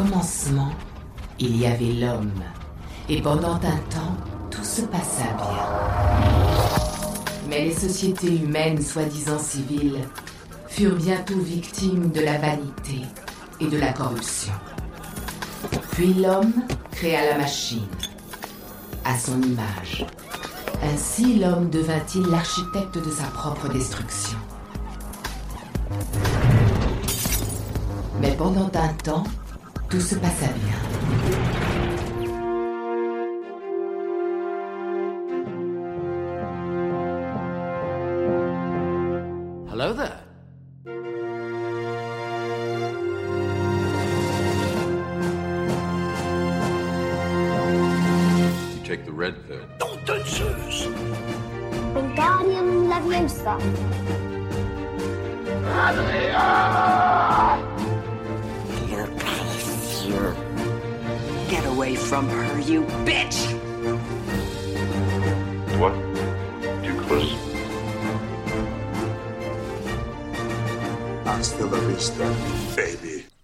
commencement, il y avait l'homme. Et pendant un temps, tout se passa bien. Mais les sociétés humaines, soi-disant civiles, furent bientôt victimes de la vanité et de la corruption. Puis l'homme créa la machine, à son image. Ainsi l'homme devint-il l'architecte de sa propre destruction. Mais pendant un temps, tout se passa bien.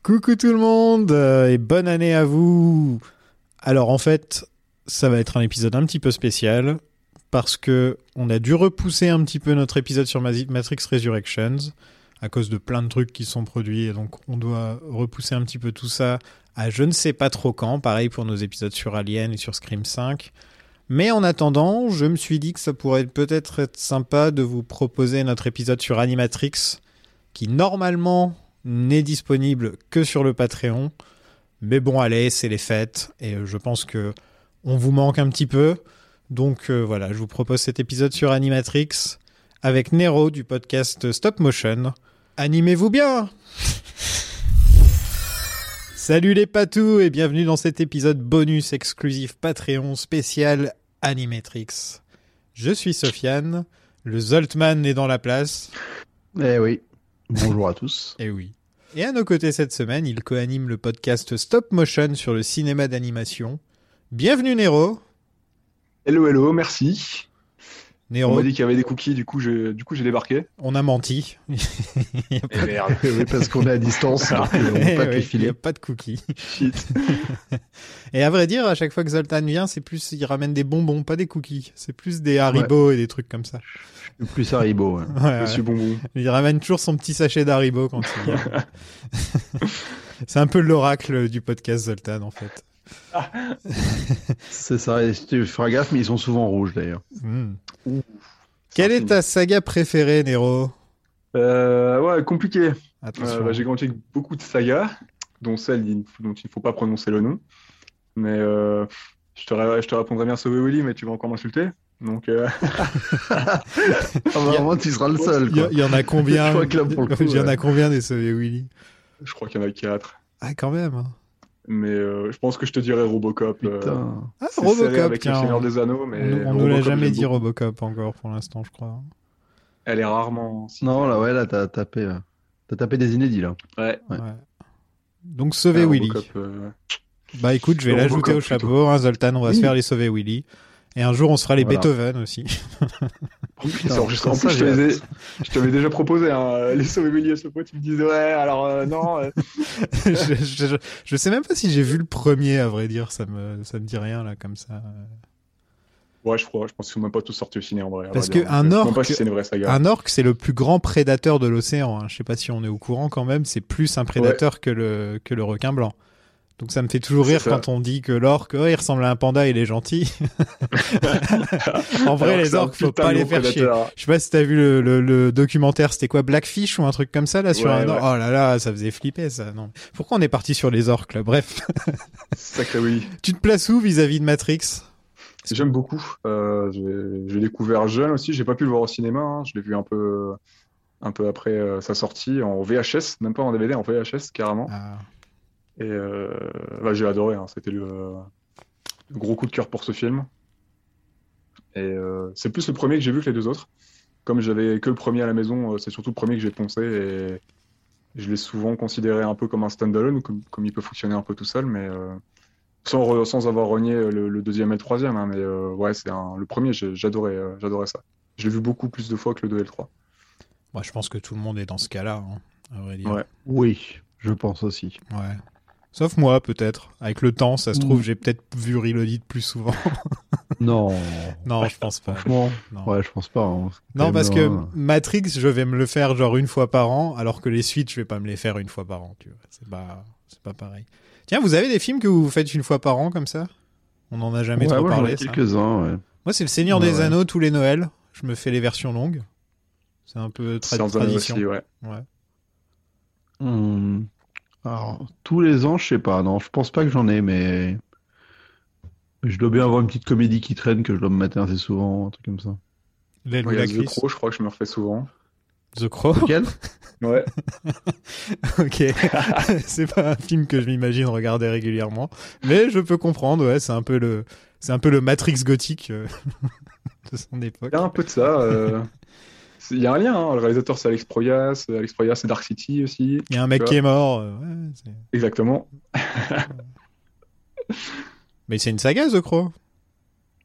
Coucou tout le monde euh, et bonne année à vous. Alors en fait, ça va être un épisode un petit peu spécial parce que on a dû repousser un petit peu notre épisode sur Matrix Resurrections à cause de plein de trucs qui sont produits et donc on doit repousser un petit peu tout ça à je ne sais pas trop quand, pareil pour nos épisodes sur Alien et sur Scream 5. Mais en attendant, je me suis dit que ça pourrait peut-être être sympa de vous proposer notre épisode sur Animatrix qui normalement n'est disponible que sur le Patreon. Mais bon, allez, c'est les fêtes et euh, je pense que on vous manque un petit peu. Donc euh, voilà, je vous propose cet épisode sur Animatrix avec Nero du podcast Stop Motion. Animez-vous bien Salut les patous et bienvenue dans cet épisode bonus exclusif Patreon spécial Animatrix. Je suis Sofiane, le Zoltman est dans la place. Eh oui. Bonjour à tous. Eh oui. Et à nos côtés cette semaine, il coanime le podcast Stop Motion sur le cinéma d'animation. Bienvenue Nero. Hello, hello, merci. On m'a dit qu'il y avait des cookies, du coup j'ai du coup j'ai débarqué. on a menti. Et merde. oui, parce qu'on est à distance, donc euh, on peut Eh pas les il n'y filer. a pas de cookies. Shit. Et à vrai dire, à chaque fois que Zoltan vient, c'est plus, il ramène des bonbons, pas des cookies. C'est plus des Haribo et des trucs comme ça. Plus Haribo. ouais. Ouais, ouais. Monsieur Bonbon. Il ramène toujours son petit sachet d'Haribo quand il vient. c'est un peu l'oracle du podcast Zoltan en fait. C'est ça, et tu feras gaffe, mais ils sont souvent rouges d'ailleurs. Hmm. Ouh. Quelle est ta saga préférée, Nero Euh, ouais, compliqué. Attention. Euh, bah, j'ai grandi avec beaucoup de sagas, dont celle dont il ne faut pas prononcer le nom. Mais euh, je, te, ré- je te répondrai bien Sauver Willy, mais tu vas encore m'insulter. Donc, euh, Ah, vraiment, tu seras le seul. Il y, en a combien Il y en a combien des Sauvés Willy? je crois qu'il y en a quatre. Ah, quand même. Mais euh, je pense que je te dirais Robocop. euh, Putain. Ah, Robocop, avec le tiens. Seigneur On, des Anneaux, mais on ne l'a Robocop, jamais j'aime dit beaucoup. Robocop encore pour l'instant, je crois. Elle est rarement. Non, là, ouais, là, t'as tapé, t'as tapé des inédits, là. Ouais. Ouais. Ouais. Donc, Sauver Ah, Willy. Robocop, euh, Bah écoute, je vais Le l'ajouter au chapeau, hein, Zoltan, on va se faire les Sauver Willy. Et un jour, on se fera les Voilà. Beethoven aussi. Oh, putain. En ça, plus, je hâte. je t'avais déjà proposé hein, les Sauver à ce point. Tu me disais, ouais, alors euh, non. euh, je, je- sais même pas si j'ai vu le premier, à vrai dire. Ça me, ça me dit rien, là, comme ça. Ouais, je crois. Je pense qu'ils sont même pas tous sortis au ciné en vrai. Parce dire. que un si c'est. Un le plus grand prédateur de l'océan. hein. Je sais pas si on est au courant quand même. C'est plus un prédateur que, le, que le requin blanc. Donc ça me fait toujours rire quand on dit que l'orque, oh, il ressemble à un panda, il est gentil. en vrai, Alors les orques, faut pas les faire chier. prédateur. Je sais pas si t'as vu le, le, le documentaire, c'était quoi Blackfish ou un truc comme ça là sur Ouais, un ouais. Oh là là, ça faisait flipper ça. Non. Pourquoi on est parti sur les orques là Bref, Sacré oui. tu te places où vis-à-vis de Matrix? J'aime beaucoup. Euh, j'ai j'ai découvert jeune aussi. J'ai pas pu le voir au cinéma. hein. Je l'ai vu un peu, un peu après euh, sa sortie en VHS, même pas en DVD, en VHS carrément. Ah, Et euh, bah, j'ai adoré. hein. C'était le, le gros coup de cœur pour ce film. Et euh, c'est plus le premier que j'ai vu que les deux autres. Comme j'avais que le premier à la maison, euh, c'est surtout le premier que j'ai poncé et je l'ai souvent considéré un peu comme un standalone, comme, comme il peut fonctionner un peu tout seul, mais euh, sans, re- sans avoir renié le, le deuxième et le troisième. hein, mais euh, ouais, c'est le premier, j'ai- j'adorais, euh, j'adorais ça. Je l'ai vu beaucoup plus de fois que le 2 et le 3. moi je pense que tout le monde est dans ce cas-là, hein, à vrai dire. Ouais. Oui, je pense aussi. Ouais. Sauf moi, peut-être. Avec le temps, ça se trouve, Mm. j'ai peut-être vu Reloaded plus souvent. Non. non, je pense pas. Franchement, Non. ouais, je pense pas. hein. Non, parce que un- Matrix, je vais me le faire genre une fois par an, alors que les suites, je vais pas me les faire une fois par an. Tu vois, c'est pas, c'est pas pareil. Tiens, vous avez des films que vous faites une fois par an comme ça? On en a jamais Ouais, trop ouais, parlé. quelques-uns, ouais. Moi, c'est le Seigneur des. Anneaux tous les Noëls. Je me fais les versions longues. C'est un peu tra- tradition. aussi, ouais. Ouais. Alors, tous les ans, je sais pas. Non, je pense pas que j'en ai, mais mais je dois bien avoir une petite comédie qui traîne que je dois me mater assez souvent, un truc comme ça. La a The. Crow, je crois que je me refais souvent. The Crow. Lequel? Ouais. ok. c'est pas un film que je m'imagine regarder régulièrement, mais je peux comprendre. Ouais, c'est un peu le, c'est un peu le Matrix gothique euh, de son époque. Il y a un peu de ça. euh, Il y a un lien. hein. Le réalisateur, c'est Alex Proyas. Alex Proyas, c'est Dark City aussi. Il y a un mec qui est mort. euh, ouais, Exactement. mais c'est une saga, The Crow.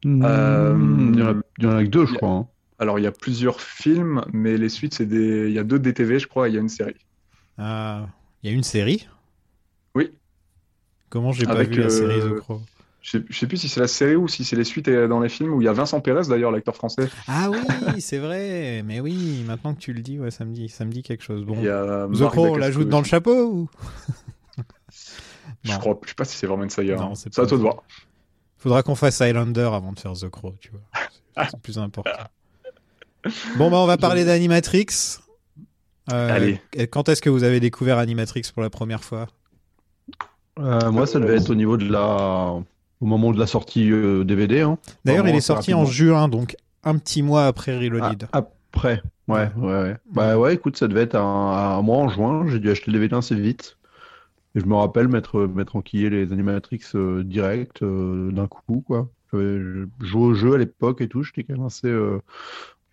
Euh, Il y en a, il y en a que deux, je crois. hein. Alors, il y a plusieurs films, mais les suites, c'est des. Il y a deux DTV, je crois, et il y a une série. Ah, il y a une série? Oui. Comment j'ai pas vu la euh, série The Crow? Je sais, je sais plus si c'est la série ou si c'est les suites euh, dans les films où il y a Vincent Pérez, d'ailleurs, l'acteur français. Ah oui, c'est vrai. Mais oui, maintenant que tu le dis, ouais, ça me dit, ça me dit quelque chose. Bon, Il y a The Crow, on l'ajoute dans le chapeau ou? Je crois, je sais pas si c'est vraiment une saga. Non, hein. c'est à toi de voir. Faudra qu'on fasse Highlander avant de faire The Crow, tu vois. C'est- plus important. Bon, bah, on va parler d'Animatrix. Euh, Allez. et Quand est-ce que vous avez découvert Animatrix pour la première fois? Euh, moi, ça devait être au niveau de la. Au moment de la sortie euh, DVD. Hein. D'ailleurs, il est sorti en juin, donc un petit mois après Reloaded. Ah, après. Ouais, ouais, ouais. Bah ouais, écoute, ça devait être un, un mois en juin. J'ai dû acheter le DVD assez vite. Et je me rappelle m'être m'être enquillé les Animatrix euh, direct euh, d'un coup, quoi. Joué au jeu à l'époque et tout. J'étais quand même assez. euh,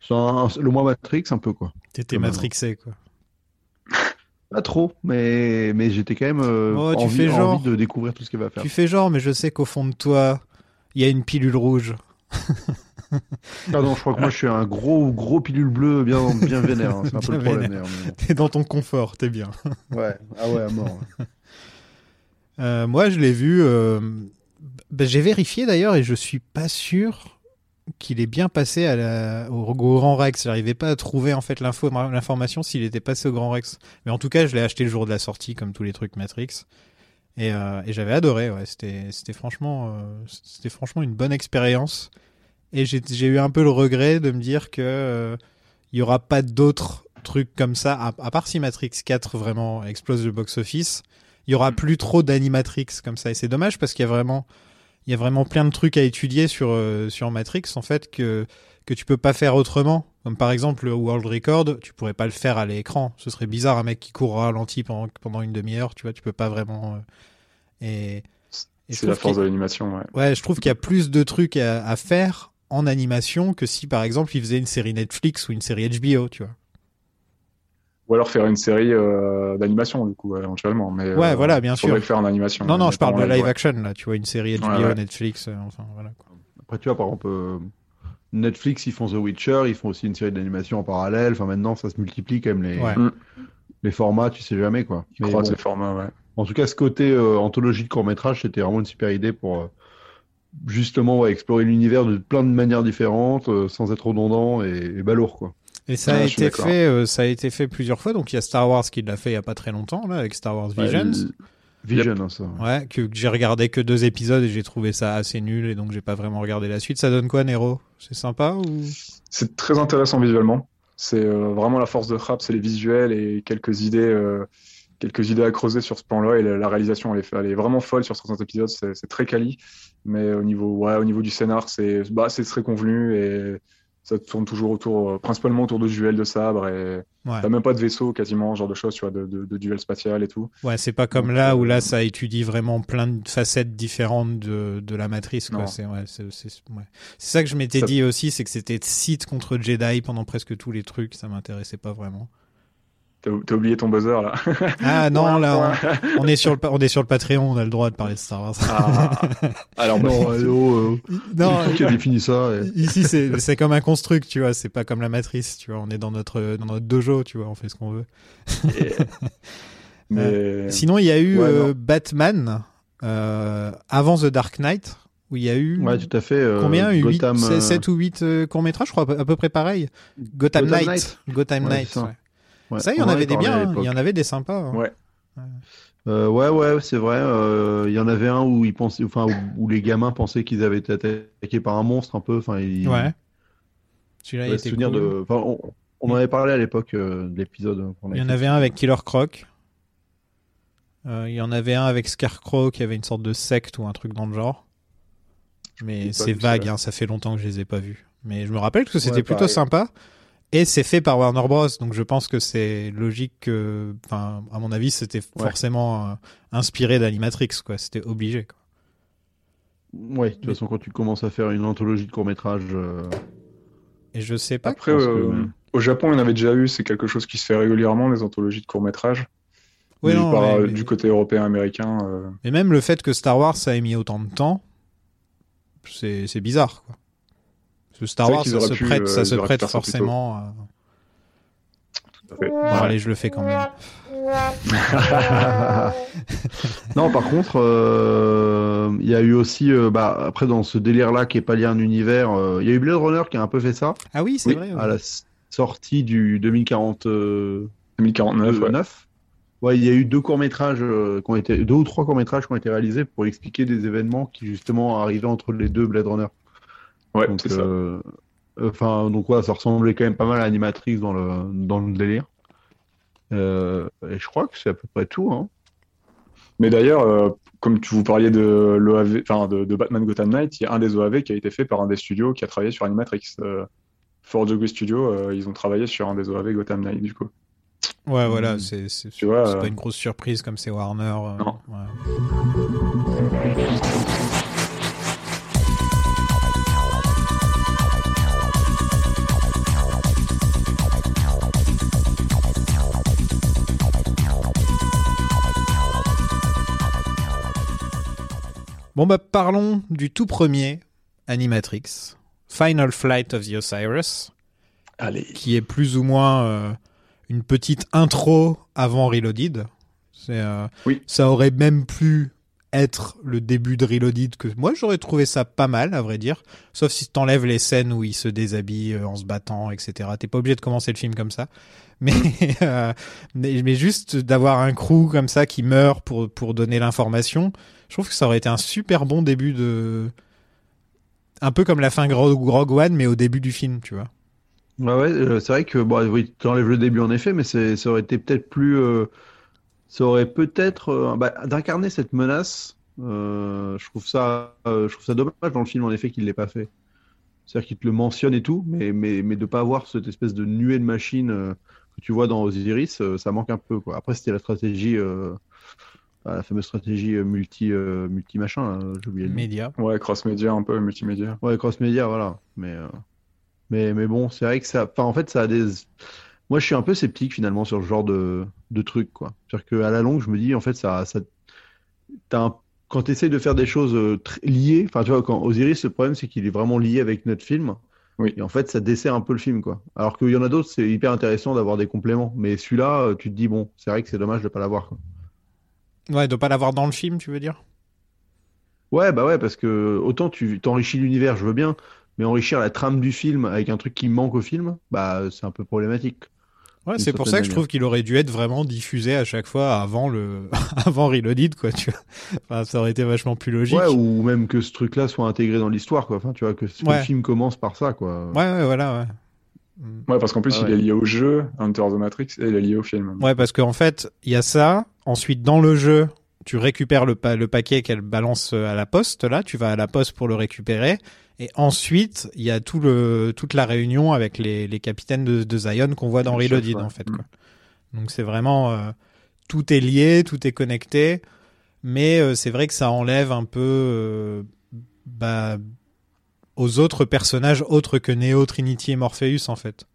un- le mois Matrix, un peu, quoi. T'étais matrixé, quoi. Pas trop, mais, mais j'étais quand même euh, Oh, tu envie, fais genre. envie de découvrir tout ce qu'il va faire. Tu fais genre, mais je sais qu'au fond de toi, il y a une pilule rouge. Ah non, je crois que moi je suis un gros gros pilule bleue bien bien vénère. hein. C'est un peu le problème. T'es dans ton confort, t'es bien. Ouais, ah ouais, à mort. ouais. Euh, moi, je l'ai vu. euh, bah, J'ai vérifié d'ailleurs et je suis pas sûr qu'il est bien passé à la... au, au Grand Rex. J'arrivais pas à trouver en fait l'info, l'information s'il était passé au Grand Rex. Mais en tout cas, je l'ai acheté le jour de la sortie, comme tous les trucs Matrix. Et, euh, et j'avais adoré. Ouais. C'était, c'était franchement, euh, c'était franchement une bonne expérience. Et j'ai, j'ai eu un peu le regret de me dire que euh, il y aura pas d'autres trucs comme ça, à, à part si Matrix 4 vraiment explose le box-office il y aura plus trop d'animatrix comme ça et c'est dommage parce qu'il y a vraiment il y a vraiment plein de trucs à étudier sur euh, sur Matrix en fait que que tu peux pas faire autrement. Comme par exemple le world record tu pourrais pas le faire à l'écran. Ce serait bizarre un mec qui court ralenti pendant pendant une demi-heure tu vois tu peux pas vraiment euh, et, C'est la force de l'animation, ouais. ouais je trouve qu'il y a plus de trucs à, à faire en animation que si par exemple il faisait une série Netflix ou une série HBO tu vois Ou alors faire une série euh, d'animation, du coup, éventuellement. Mais, Ouais, euh, voilà, bien faudrait sûr. le faire en animation. non non je parle de live ouais. action là tu vois une série HBO Ouais, ouais. Netflix euh, enfin voilà quoi. Après, tu vois, par exemple, euh, Netflix, ils font The Witcher, ils font aussi une série d'animation en parallèle. Enfin, maintenant, ça se multiplie quand même les, Ouais. Mm. les formats, tu sais jamais, quoi. Ils croisent bon, les formats, ouais. en tout cas, ce côté euh, anthologie de court-métrage, c'était vraiment une super idée pour euh, justement ouais, explorer l'univers de plein de manières différentes, euh, sans être redondant et, et balourd, quoi. Et ça a suis été fait, euh, ça a été fait plusieurs fois. Donc il y a Star Wars qui l'a fait il y a pas très longtemps là, avec Star Wars Visions. Ouais, Vision, hein, ça. Ouais, que, que j'ai regardé que deux épisodes et j'ai trouvé ça assez nul et donc j'ai pas vraiment regardé la suite. Ça donne quoi, Nero? C'est sympa ou? C'est très intéressant visuellement. C'est euh, vraiment la force de Frappe, c'est les visuels et quelques idées, euh, quelques idées à creuser sur ce plan-là. Et la, la réalisation, elle est, elle est vraiment folle sur certains épisodes. C'est c'est très quali, mais au niveau, ouais, au niveau du scénar, c'est, bah, c'est très convenu et ça tourne toujours autour, euh, principalement autour de duels de sabre et Ouais. t'as même pas de vaisseau quasiment, genre de choses, tu vois, de, de, de spatial et tout. Ouais, c'est pas comme Donc, là où euh, là ça étudie vraiment plein de facettes différentes de, de la matrice. C'est ouais, ouais. Ça que je m'étais Ça- dit aussi, c'est que c'était Sith contre Jedi pendant presque tous les trucs. Ça m'intéressait pas vraiment. T'as oublié ton buzzer là. Ah non, là on, on est sur le on est sur le Patreon, on a le droit de parler de Star Wars. Ah. Alors, bah, Non, euh, euh, non, qui a défini ça et- Ici, c'est c'est comme un construct, tu vois. C'est pas comme la matrice, tu vois. On est dans notre, dans notre dojo, tu vois. On fait ce qu'on veut. et- Mais Sinon, il y a eu Ouais, euh. Batman euh, avant The Dark Knight, où il y a eu Ouais, tout à fait. euh, combien 8, Gotham, euh, 7 ou 8 courts-métrages, je crois, à peu près pareil. Gotham, Gotham Knight. Knight. Gotham Ouais, Knight. ouais. Ouais, Ça, il y on en avait des parlé à bien, hein. il y en avait des sympas. hein. Ouais. Euh, ouais, ouais, c'est vrai. euh, Il y en avait un où ils pensaient, enfin, où, où les gamins pensaient qu'ils avaient été attaqués par un monstre un peu. Enfin, ils... Ouais. Celui-là, il Ouais, était souvenir cool. de. Enfin, on, on en avait parlé à l'époque euh, de l'épisode. qu'on Il y en avait un avec Killer Croc. Euh, il y en avait un avec Scarecrow qui avait une sorte de secte ou un truc dans le genre. Mais c'est vague, hein, ça fait longtemps que je les ai pas vus. Mais je me rappelle que c'était Ouais, plutôt pareil. sympa. Et c'est fait par Warner Bros. Donc je pense que c'est logique que, enfin, à mon avis, c'était Ouais. forcément euh, inspiré d'Animatrix, quoi. C'était obligé, quoi. Ouais, de toute façon, quand tu commences à faire une anthologie de court-métrage. euh, Et je sais pas. Après, que, euh, ouais. au Japon, il y en avait déjà eu. C'est quelque chose qui se fait régulièrement, des anthologies de courts-métrages. Ouais, du, non, par- mais- du côté européen-américain. euh, Et même le fait que Star Wars ça ait mis autant de temps, c'est c'est bizarre, quoi. Star Wars, ça se pu, prête, euh, ça se prête forcément à... tout à fait. Bon, allez, je le fais quand même. Non, par contre, euh, il y a eu aussi, euh, bah, après dans ce délire-là qui est pas lié à un univers, euh, il y a eu Blade Runner qui a un peu fait ça Ah oui, c'est Oui, vrai. à la sortie du 2049. 2049, ouais. Ouais, il y a eu deux courts-métrages euh, qui ont été, deux ou trois courts-métrages qui ont été réalisés pour expliquer des événements qui justement arrivaient entre les deux Blade Runner. Ouais, Donc, c'est ça. euh, Enfin, donc ouais, ça ressemblait quand même pas mal à Animatrix dans le dans le délire. Euh, et je crois que c'est à peu près tout. Hein. Mais d'ailleurs, euh, comme tu vous parliez de l'OAV, enfin de, de Batman Gotham Knight, il y a un des OAV qui a été fait par un des studios qui a travaillé sur Animatrix. Euh, Fort Degree Studio, euh, ils ont travaillé sur un des OAV Gotham Knight du coup. Ouais, voilà, c'est c'est Tu vois, c'est euh, pas une grosse surprise comme c'est Warner. euh, Non. ouais. Bon bah parlons du tout premier Animatrix, Final Flight of the Osiris Allez. qui est plus ou moins euh, une petite intro avant Reloaded. C'est, euh, Oui. Ça aurait même pu être le début de Reloaded que moi j'aurais trouvé ça pas mal à vrai dire. Sauf si t'enlèves les scènes où il se déshabille euh, en se battant, etc. T'es pas obligé de commencer le film comme ça. Mais, euh, mais, mais juste d'avoir un crew comme ça qui meurt pour, pour donner l'information, je trouve que ça aurait été un super bon début de... Un peu comme la fin Rogue One, mais au début du film, tu vois. Ouais, ouais, euh, c'est vrai que oui, tu enlèves le début en effet, mais ça aurait été peut-être plus, euh, ça aurait peut-être euh, bah, d'incarner cette menace. je trouve ça, je trouve ça dommage dans le film en effet qu'il l'ait pas fait. C'est-à-dire qu'il te le mentionne et tout, mais de pas avoir cette espèce de nuée de machines que tu vois dans Osiris, ça manque un peu. Après c'était la stratégie, la fameuse stratégie euh, multi euh, multi machin, j'ai oublié. Média. Ouais, cross-média, un peu multimédia. Ouais, cross-média, voilà. Mais, euh, mais, mais bon, c'est vrai que ça. Enfin, en fait, ça a des. Moi, je suis un peu sceptique finalement sur ce genre de, de truc, quoi. C'est-à-dire qu'à la longue, je me dis, en fait, ça. ça... T'as un- Quand tu essayes de faire des choses euh, liées, enfin, tu vois, quand Osiris, le problème, c'est qu'il est vraiment lié avec notre film. Oui. Et en fait, ça dessert un peu le film, quoi. Alors qu'il y en a d'autres, c'est hyper intéressant d'avoir des compléments. Mais celui-là, tu te dis, bon, c'est vrai que c'est dommage de pas l'avoir, quoi. Ouais, de pas l'avoir dans le film, tu veux dire? Ouais, bah ouais, parce que autant tu t'enrichis l'univers, je veux bien, mais enrichir la trame du film avec un truc qui manque au film, bah c'est un peu problématique. Ouais, c'est pour ça que je trouve qu'il aurait dû être vraiment diffusé à chaque fois avant le avant Reloaded quoi, tu vois. Enfin, ça aurait été vachement plus logique. Ouais, ou même que ce truc-là soit intégré dans l'histoire, quoi. Enfin, tu vois, que, Ouais. le film commence par ça, quoi. ouais, ouais, voilà, ouais. Ouais, parce qu'en plus, Ah il ouais. est lié au jeu, Hunter the Matrix, et il est lié au film. Ouais, parce qu'en fait, il y a ça. Ensuite, dans le jeu, tu récupères le, pa- le paquet qu'elle balance euh, à la poste. Là, tu vas à la poste pour le récupérer. Et ensuite, il y a tout le, toute la réunion avec les, les capitaines de, de Zion qu'on voit dans Reloaded, en fait. Mm. Quoi. Donc c'est vraiment euh, tout est lié, tout est connecté. Mais euh, c'est vrai que ça enlève un peu euh, bah, aux autres personnages autres que Neo, Trinity et Morpheus, en fait.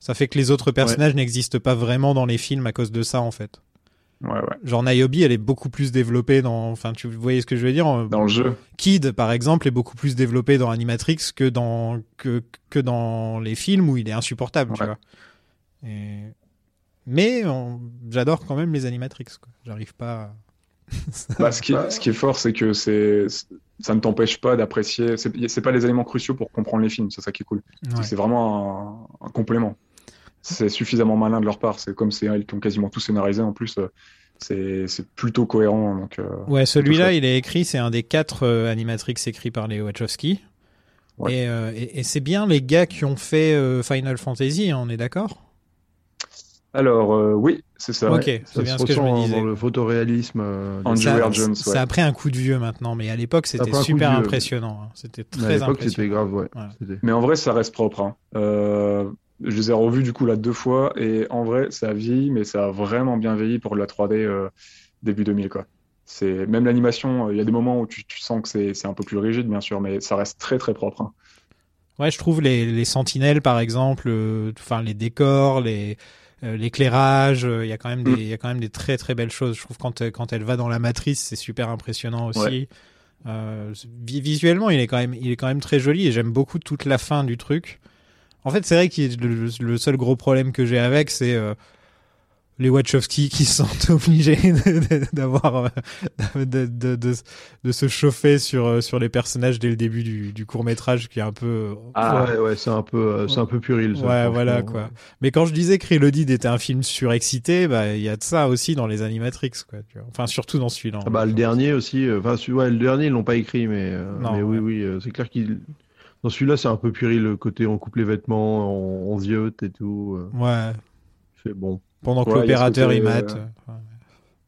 Ça fait que les autres personnages n'existent pas vraiment dans les films à cause de ça, en fait. Ouais, ouais. Genre Niobe, elle est beaucoup plus développée dans. Enfin, tu voyez ce que je veux dire Dans le jeu. Kid, par exemple, est beaucoup plus développé dans Animatrix que dans que, que dans les films où il est insupportable, tu vois. Et... Mais on- j'adore quand même les animatrix. J'arrive pas. à- Bah, ce, qui est, ce qui est fort, c'est que c'est, ça ne t'empêche pas d'apprécier. C'est pas les éléments cruciaux pour comprendre les films, c'est ça qui est cool. C'est vraiment un, un complément. C'est suffisamment malin de leur part. C'est comme c'est ils qui ont quasiment tout scénarisé en plus. euh, C'est plutôt cohérent. Donc, euh, Ouais, celui-là, il est écrit, c'est un des quatre euh, animatrix écrits par les Wachowski. Ouais. Et, euh, et, et c'est bien les gars qui ont fait euh, Final Fantasy, hein, on est d'accord? Alors, euh, oui, c'est ça. Ok, ouais. c'est Ça bien ce que je me disais. dans le photoréalisme. Andrew ça, Jones, ça ouais. a pris un coup de vieux maintenant, mais à l'époque, c'était super impressionnant. hein. C'était mais à très l'époque, c'était impressionnant. grave. C'était- Mais en vrai, ça reste propre. hein. Je les ai revus du coup là deux fois et en vrai, ça a vieilli, mais ça a vraiment bien vieilli pour de la 3D euh, début 2000 quoi. C'est même l'animation. euh, Il y a des moments où tu, tu sens que c'est un peu plus rigide, bien sûr, mais ça reste très très propre. hein. Ouais, je trouve les, les sentinelles, par exemple, euh, enfin les décors, les euh, l'éclairage, il y a quand même des, Mm. il y a quand même des très très belles choses. Je trouve quand quand elle va dans la matrice, c'est super impressionnant aussi. Ouais. Euh, visuellement, il est quand même, il est quand même très joli et j'aime beaucoup toute la fin du truc. En fait, c'est vrai que le, le seul gros problème que j'ai avec, c'est euh, les Wachowski qui se sentent obligés de- de- d'avoir de, de, de, de se chauffer sur euh, sur les personnages dès le début du, du court métrage, qui est un peu euh, Ah. Ouais, ouais, c'est un peu, c'est un peu puril. ça, Ouais, voilà quoi. Mais quand je disais que Reloaded était un film surexcité, bah il y a de ça aussi dans les Animatrix quoi. Tu vois. Enfin surtout dans celui-là. Ah bah le dernier aussi. Enfin, ouais, le dernier ils l'ont pas écrit, mais, euh, Non, mais oui, ouais. oui, euh, c'est clair qu'il. Dans celui-là, c'est un peu puril le côté on coupe les vêtements, on, on ziote et tout. euh, Ouais. C'est bon. Pendant que Ouais, l'opérateur il mate. euh, ouais.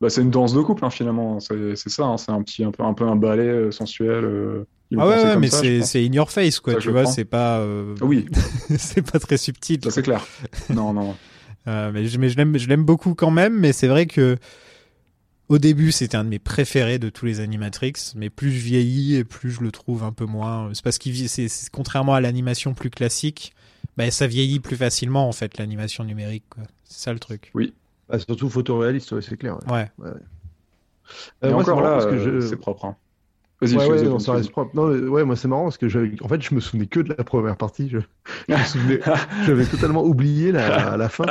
Bah, c'est une danse de couple hein, finalement. C'est c'est ça. hein. C'est un petit un peu un peu un ballet euh, sensuel. euh, Ah ouais, mais c'est in your face quoi. Ça, tu vois, c'est pas. euh, Oui, c'est pas très subtil. ça c'est clair. Non non. Euh, mais je, mais je l'aime, je l'aime beaucoup quand même, mais c'est vrai que au début c'était un de mes préférés de tous les Animatrix, mais plus je vieillis et plus je le trouve un peu moins. C'est parce qu'il c'est, contrairement à l'animation plus classique, bah, ça vieillit plus facilement en fait l'animation numérique. C'est ça le truc. Ah, surtout photoréaliste, ouais, c'est clair. ouais. Euh, moi, encore là, euh, je- c'est propre. hein. Vas-y, Ouais, je ouais, suis non, désolé, ça reste propre. Non, euh, ouais, moi c'est marrant parce que j'avais, en fait, je me souvenais que de la première partie. Je, je me souvenais, j'avais totalement oublié la, la fin.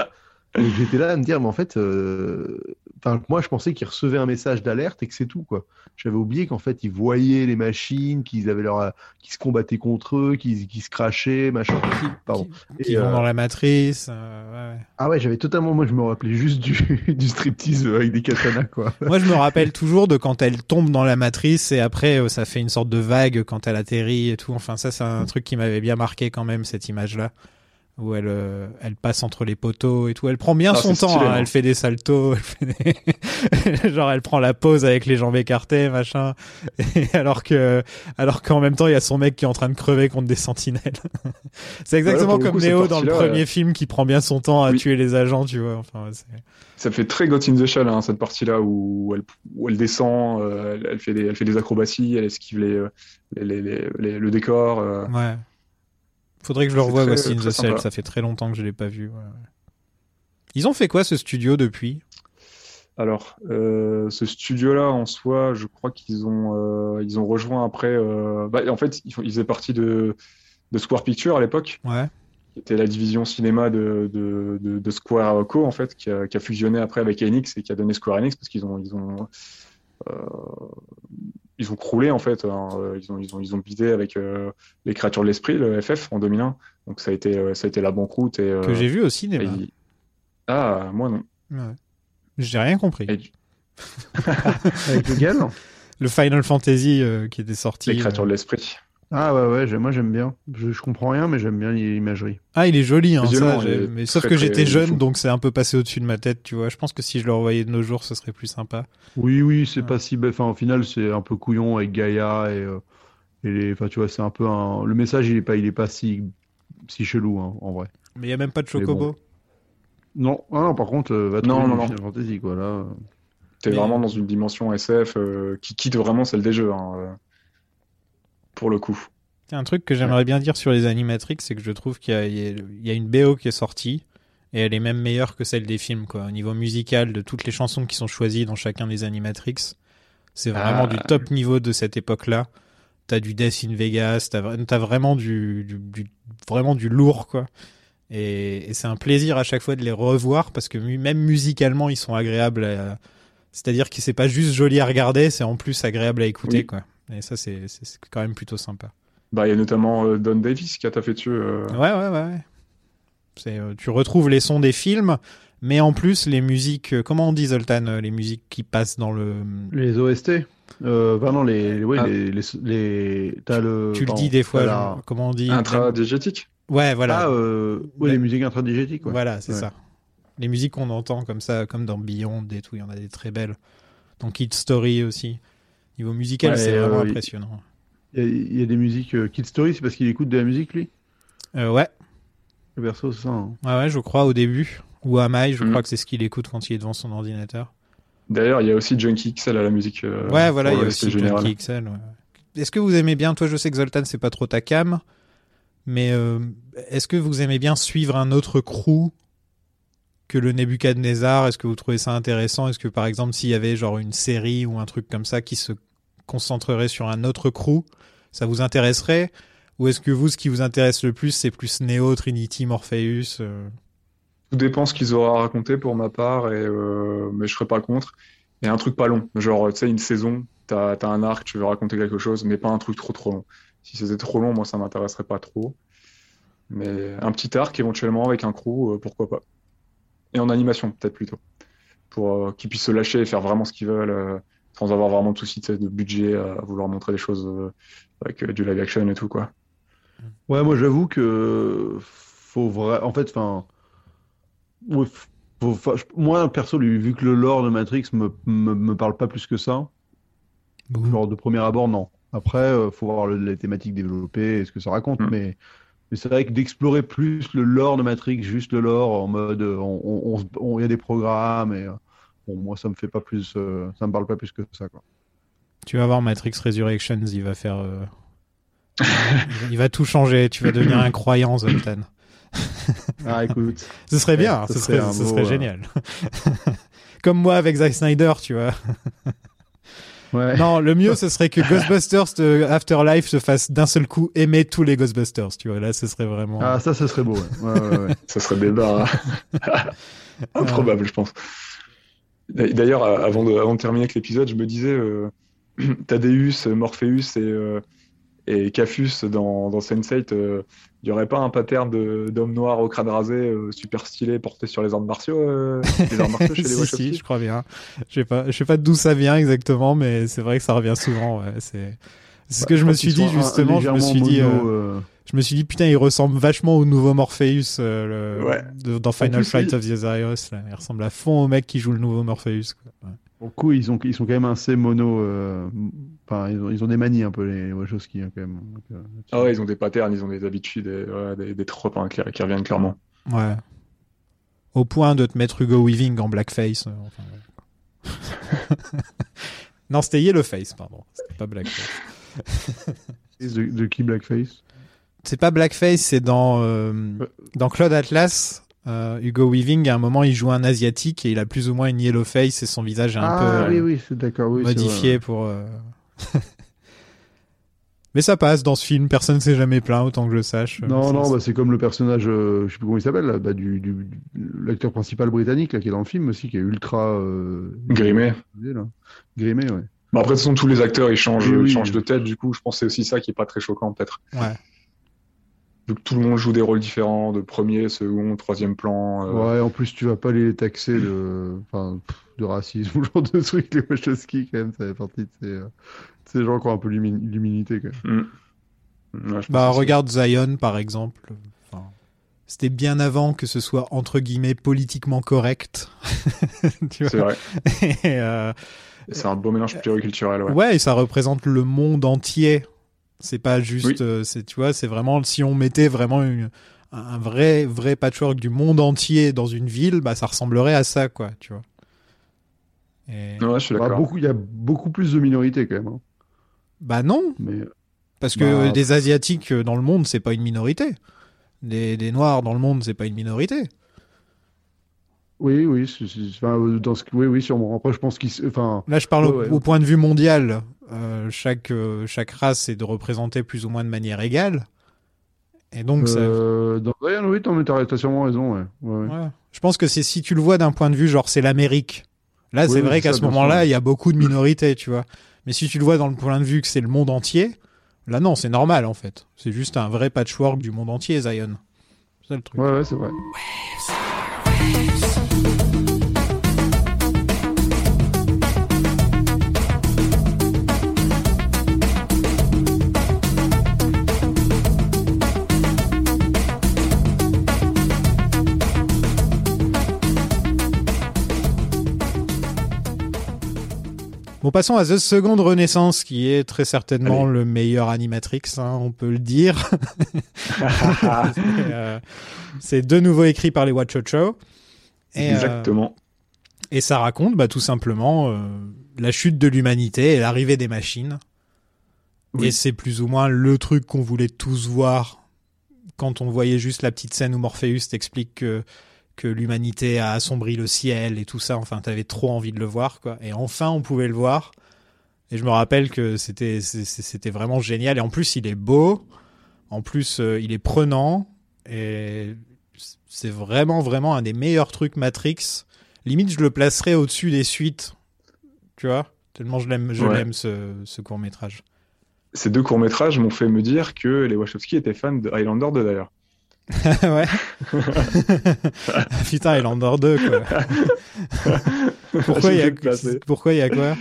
J'étais là à me dire, mais en fait, euh, enfin, moi je pensais qu'ils recevaient un message d'alerte et que c'est tout, quoi. J'avais oublié qu'en fait, ils voyaient les machines, qu'ils avaient leur, qu'ils se combattaient contre eux, qu'ils, qu'ils se crachaient, machin. Pardon. Qui, qui Et, vont euh, dans la matrice. euh, ouais. Ah ouais, j'avais totalement, moi je me rappelais juste du, du striptease avec des katanas, quoi. Moi, je me rappelle toujours de quand elle tombe dans la matrice et après, euh, ça fait une sorte de vague quand elle atterrit et tout. Enfin, ça, c'est un truc qui m'avait bien marqué quand même, cette image-là. Où elle, euh, elle passe entre les poteaux et tout. Elle prend bien Ah, son temps. hein. hein. Elle fait des saltos. Elle fait des- Genre, elle prend la pose avec les jambes écartées, machin. Et alors que, alors qu'en même temps, il y a son mec qui est en train de crever contre des sentinelles. c'est exactement comme coup, Neo dans le premier film qui prend bien son temps à Oui. tuer les agents, tu vois. Enfin, Ça fait très in the Shell, hein, cette partie-là où elle, où elle descend, euh, elle, fait des, elle fait des acrobaties, elle esquive les, euh, les, les, les- les- le décor. euh. Ouais. Faudrait que je le revoie, Ghost in the Shell. Ça fait très longtemps que je l'ai pas vu. ouais. Ils ont fait quoi ce studio depuis? Alors, euh, ce studio-là, en soi, je crois qu'ils ont, euh, ils ont rejoint après. euh, bah, en fait, ils, faisaient partie de, de Square Pictures à l'époque, Ouais. qui était la division cinéma de, de, de, Square Co, en fait, qui a, qui a fusionné après avec Enix et qui a donné Square Enix parce qu'ils ont, ils ont, ils ont croulé en fait. hein. Euh, Ils ont, ils ont, ils ont bidé avec euh, les créatures de l'esprit, le FF en 2001. Donc ça a été, euh, ça a été la banqueroute et. euh, Que j'ai vu au cinéma. Ah, moi non. Ouais. J'ai rien compris. Et Avec lequel Le Final Fantasy euh, qui était sorti. les créatures euh, de l'esprit. Ah ouais, ouais, j'ai- moi j'aime bien. Je, je comprends rien, mais j'aime bien l'imagerie. Ah, il est joli, hein, ça, il j'ai- est mais sauf très, que j'étais jeune, fou. donc c'est un peu passé au-dessus de ma tête, tu vois. Je pense que si je le revoyais de nos jours, ce serait plus sympa. Oui, oui, c'est Ouais. pas si. Enfin, au final, c'est un peu couillon avec Gaïa et, euh, et les. Enfin, tu vois, c'est un peu un. Le message, il est pas, il est pas si, si chelou, hein, en vrai. Mais il y a même pas de chocobo. bon. Non, ah non, par contre, euh, va Non, non, non. Final Fantasy, quoi. Là. T'es Mais- vraiment dans une dimension SF euh, qui quitte vraiment celle des jeux, hein, euh, pour le coup. C'est un truc que j'aimerais bien dire sur les Animatrix, c'est que je trouve qu'il y a, y une BO qui est sortie, et elle est même meilleure que celle des films, quoi. Au niveau musical, de toutes les chansons qui sont choisies dans chacun des Animatrix, c'est vraiment Ah. du top niveau de cette époque-là. T'as du Death in Vegas, t'as vra- t'as vraiment du, du, du- vraiment du lourd, quoi. Et, et c'est un plaisir à chaque fois de les revoir parce que même musicalement, ils sont agréables. à- C'est-à-dire que c'est pas juste joli à regarder, c'est en plus agréable à écouter, Oui. quoi. Et ça, c'est quand même plutôt sympa. Bah, il y a notamment euh, Don Davis qui a taffé dessus. euh, Ouais, ouais, ouais. ouais. C'est, euh, tu retrouves les sons des films, mais en plus les musiques. euh, comment on dit, Zoltan Les musiques qui passent dans le. Les OST euh, non, les, oui, Ah. les, les, les- t'as le. Tu le pardon, dis des fois. la- Comment on dit Intradigétique. Ouais, voilà. Ah, euh, oui, La- les musiques intradigétiques, quoi. Voilà, c'est Ouais. ça. Les musiques qu'on entend comme ça, comme dans Beyond et tout, il y en a des très belles. Dans Kid Story aussi. Niveau musical, Ouais, c'est vraiment impressionnant. Il y, a, il y a des musiques. euh, Kid Story, c'est parce qu'il écoute de la musique, lui? Euh, ouais, Le perso, c'est ça. hein. ouais, ouais, je crois au début. Ou Amai, je Mhm. crois que c'est ce qu'il écoute quand il est devant son ordinateur. D'ailleurs, il y a aussi Junkie XL à la musique. euh, ouais, voilà, il y a aussi général. Junkie XL. ouais. Est-ce que vous aimez bien, toi je sais que Zoltan c'est pas trop ta cam, mais euh, est-ce que vous aimez bien suivre un autre crew? Que le Nebuchadnezzar Est-ce que vous trouvez ça intéressant? Est-ce que par exemple s'il y avait genre une série ou un truc comme ça qui se concentrerait sur un autre crew, ça vous intéresserait? Ou est-ce que vous, ce qui vous intéresse le plus, c'est plus Neo, Trinity, Morpheus euh? Tout dépend ce qu'ils auront à raconter pour ma part, euh, mais je serais pas contre. Et un truc pas long. Genre, tu sais, une saison, t'as, t'as un arc, tu veux raconter quelque chose, mais pas un truc trop trop long. Si c'était trop long, moi, ça m'intéresserait pas trop. Mais un petit arc, éventuellement, avec un crew, euh, pourquoi pas. Et en animation, peut-être plutôt. Pour euh, qu'ils puissent se lâcher et faire vraiment ce qu'ils veulent, euh, sans avoir vraiment de soucis de budget à vouloir montrer des choses euh, avec euh, du live action et tout, quoi. Ouais, moi j'avoue que faut vrai. En fait, enfin, ouais, faut- faut- moi perso, vu que le lore de Matrix me, me, me parle pas plus que ça, genre de premier abord, non. Après, euh, faut voir le- les thématiques développées et ce que ça raconte, Mm. mais, mais c'est vrai que d'explorer plus le lore de Matrix, juste le lore en mode, euh, on, on, il y a des programmes et euh, bon, moi ça me fait pas plus, euh, ça me parle pas plus que ça, quoi. Tu vas voir Matrix Resurrections, il va faire. euh, il va tout changer, tu vas devenir un croyant, Zoltan. Ah, écoute. Ce serait bien, Ce ce serait serait, un ce beau, serait génial. Comme moi avec Zack Snyder, tu vois. Ouais. Non, le mieux, ce serait que Ghostbusters de Afterlife se fasse d'un seul coup aimer tous les Ghostbusters, tu vois. Là, ce serait vraiment. Ah, ça, ce serait beau. Ouais. Ouais, ouais, ouais. Ça serait débat improbable, je pense. D'ailleurs, avant de, avant de terminer avec l'épisode, je me disais, euh, Thaddeus, Morpheus et, euh, et Cafus dans, dans Sense8, euh, il n'y aurait pas un pattern d'homme noir au crâne rasé, euh, super stylé, porté sur les arts martiaux, euh, les arts martiaux chez les si, si, je crois bien. Je sais pas, je sais pas d'où ça vient exactement, mais c'est vrai que ça revient souvent. Ouais, c'est. C'est ce que je me suis dit justement. Je me suis dit, euh, je me suis dit putain, il ressemble vachement au nouveau Morpheus euh, le- Ouais. de- dans Final Fight of the Osiris. Là. Il ressemble à fond au mec qui joue le nouveau Morpheus. quoi. Ouais. Pour le coup, ils, ont, ils sont quand même assez mono. euh, Enfin, ils ont, ils ont des manies un peu, les Wachowski, hein, quand même. Donc, euh. Ah ouais, ils ont des patterns, ils ont des habitudes, et, ouais, des, des tropes hein, qui, qui reviennent clairement. Ouais. Au point de te mettre Hugo Weaving en blackface. euh, enfin, ouais. non, c'était Yellowface, pardon. C'était pas blackface. De, de qui Blackface? C'est pas blackface, c'est dans, euh, dans Claude Atlas. euh, Hugo Weaving, à un moment, il joue un asiatique et il a plus ou moins une yellow face et son visage est un Ah peu oui, euh, oui, c'est d'accord. Oui, c'est modifié pour. Mais ça passe dans ce film, personne s'est jamais plaint, autant que je sache. Non, non, c'est- bah, c'est comme le personnage, euh, je sais plus comment il s'appelle, bah, du, du- du- l'acteur principal britannique là, qui est dans le film aussi, qui est ultra euh, Grimé. là. Grimé, ouais. Bah après, de toute façon, tous les acteurs, ils changent, Oui, oui. ils changent de tête, du coup, je pense que c'est aussi ça qui est pas très choquant, peut-être. Ouais. Vu que tout le monde joue des rôles différents, de premier, second, troisième plan. euh, Ouais, en plus, tu vas pas les taxer de, enfin, pff, de racisme ou genre de truc. Les Wachowski, quand même, ça fait partie de ces, euh, de ces gens qui ont un peu l'humi- l'humilité, quand même. mm. Ouais, Bah, regarde Zion, par exemple. Enfin, C'était bien avant que ce soit, entre guillemets, politiquement correct. Tu C'est vrai. Et, euh, C'est un beau mélange pluriculturel, ouais. Ouais, et ça représente le monde entier. C'est pas juste, Oui. euh, c'est tu vois, c'est vraiment si on mettait vraiment une- un vrai vrai patchwork du monde entier dans une ville, bah ça ressemblerait à ça quoi, tu vois. Et- Ouais, je suis Bah, d'accord. il y a beaucoup plus de minorités, quand même. hein. Bah non, Mais, parce que Bah, des asiatiques euh, dans le monde c'est pas une minorité. Des, des noirs dans le monde c'est pas une minorité. oui, oui, c'est- enfin, euh, dans ce, oui, oui, sûrement. Après, je pense qu'ils, s- enfin, Là je parle au, Ouais, ouais. au point de vue mondial. Euh, chaque euh, chaque race est de représenter plus ou moins de manière égale. Et donc, ça- Euh, dans Zion, oui, t'as sûrement raison, ouais. ouais, ouais. Ouais. Je pense que c'est si tu le vois d'un point de vue, genre c'est l'Amérique. Là, Oui, c'est oui, vrai qu'à ça, ce moment-là, il y a beaucoup de minorités, tu vois. Mais si tu le vois dans le point de vue que c'est le monde entier, là non, c'est normal en fait. C'est juste un vrai patchwork du monde entier, Zion. C'est ça le truc. Ouais, ouais, c'est vrai. Bon, passons à The Second Renaissance, qui est très certainement Allez. le meilleur Animatrix, hein, on peut le dire. Euh, c'est de nouveau écrit par les Watchocho. Et, euh, Exactement. Et ça raconte bah, tout simplement euh, la chute de l'humanité et l'arrivée des machines. Oui. Et c'est plus ou moins le truc qu'on voulait tous voir quand on voyait juste la petite scène où Morpheus t'explique que, que l'humanité a assombri le ciel et tout ça. Enfin, t'avais trop envie de le voir, quoi. Et enfin, on pouvait le voir. Et je me rappelle que c'était c'était vraiment génial. Et en plus, il est beau. En plus, euh, il est prenant. Et c'est vraiment, vraiment un des meilleurs trucs Matrix. Limite, je le placerais au-dessus des suites. Tu vois? Tellement je l'aime, je Ouais. l'aime ce, ce court métrage. Ces deux courts-métrages m'ont fait me dire que les Wachowski étaient fans de Highlander 2 d'ailleurs. ouais. Putain, Highlander 2, quoi. Pourquoi il y J'ai a, dû le placer. pourquoi il y a quoi?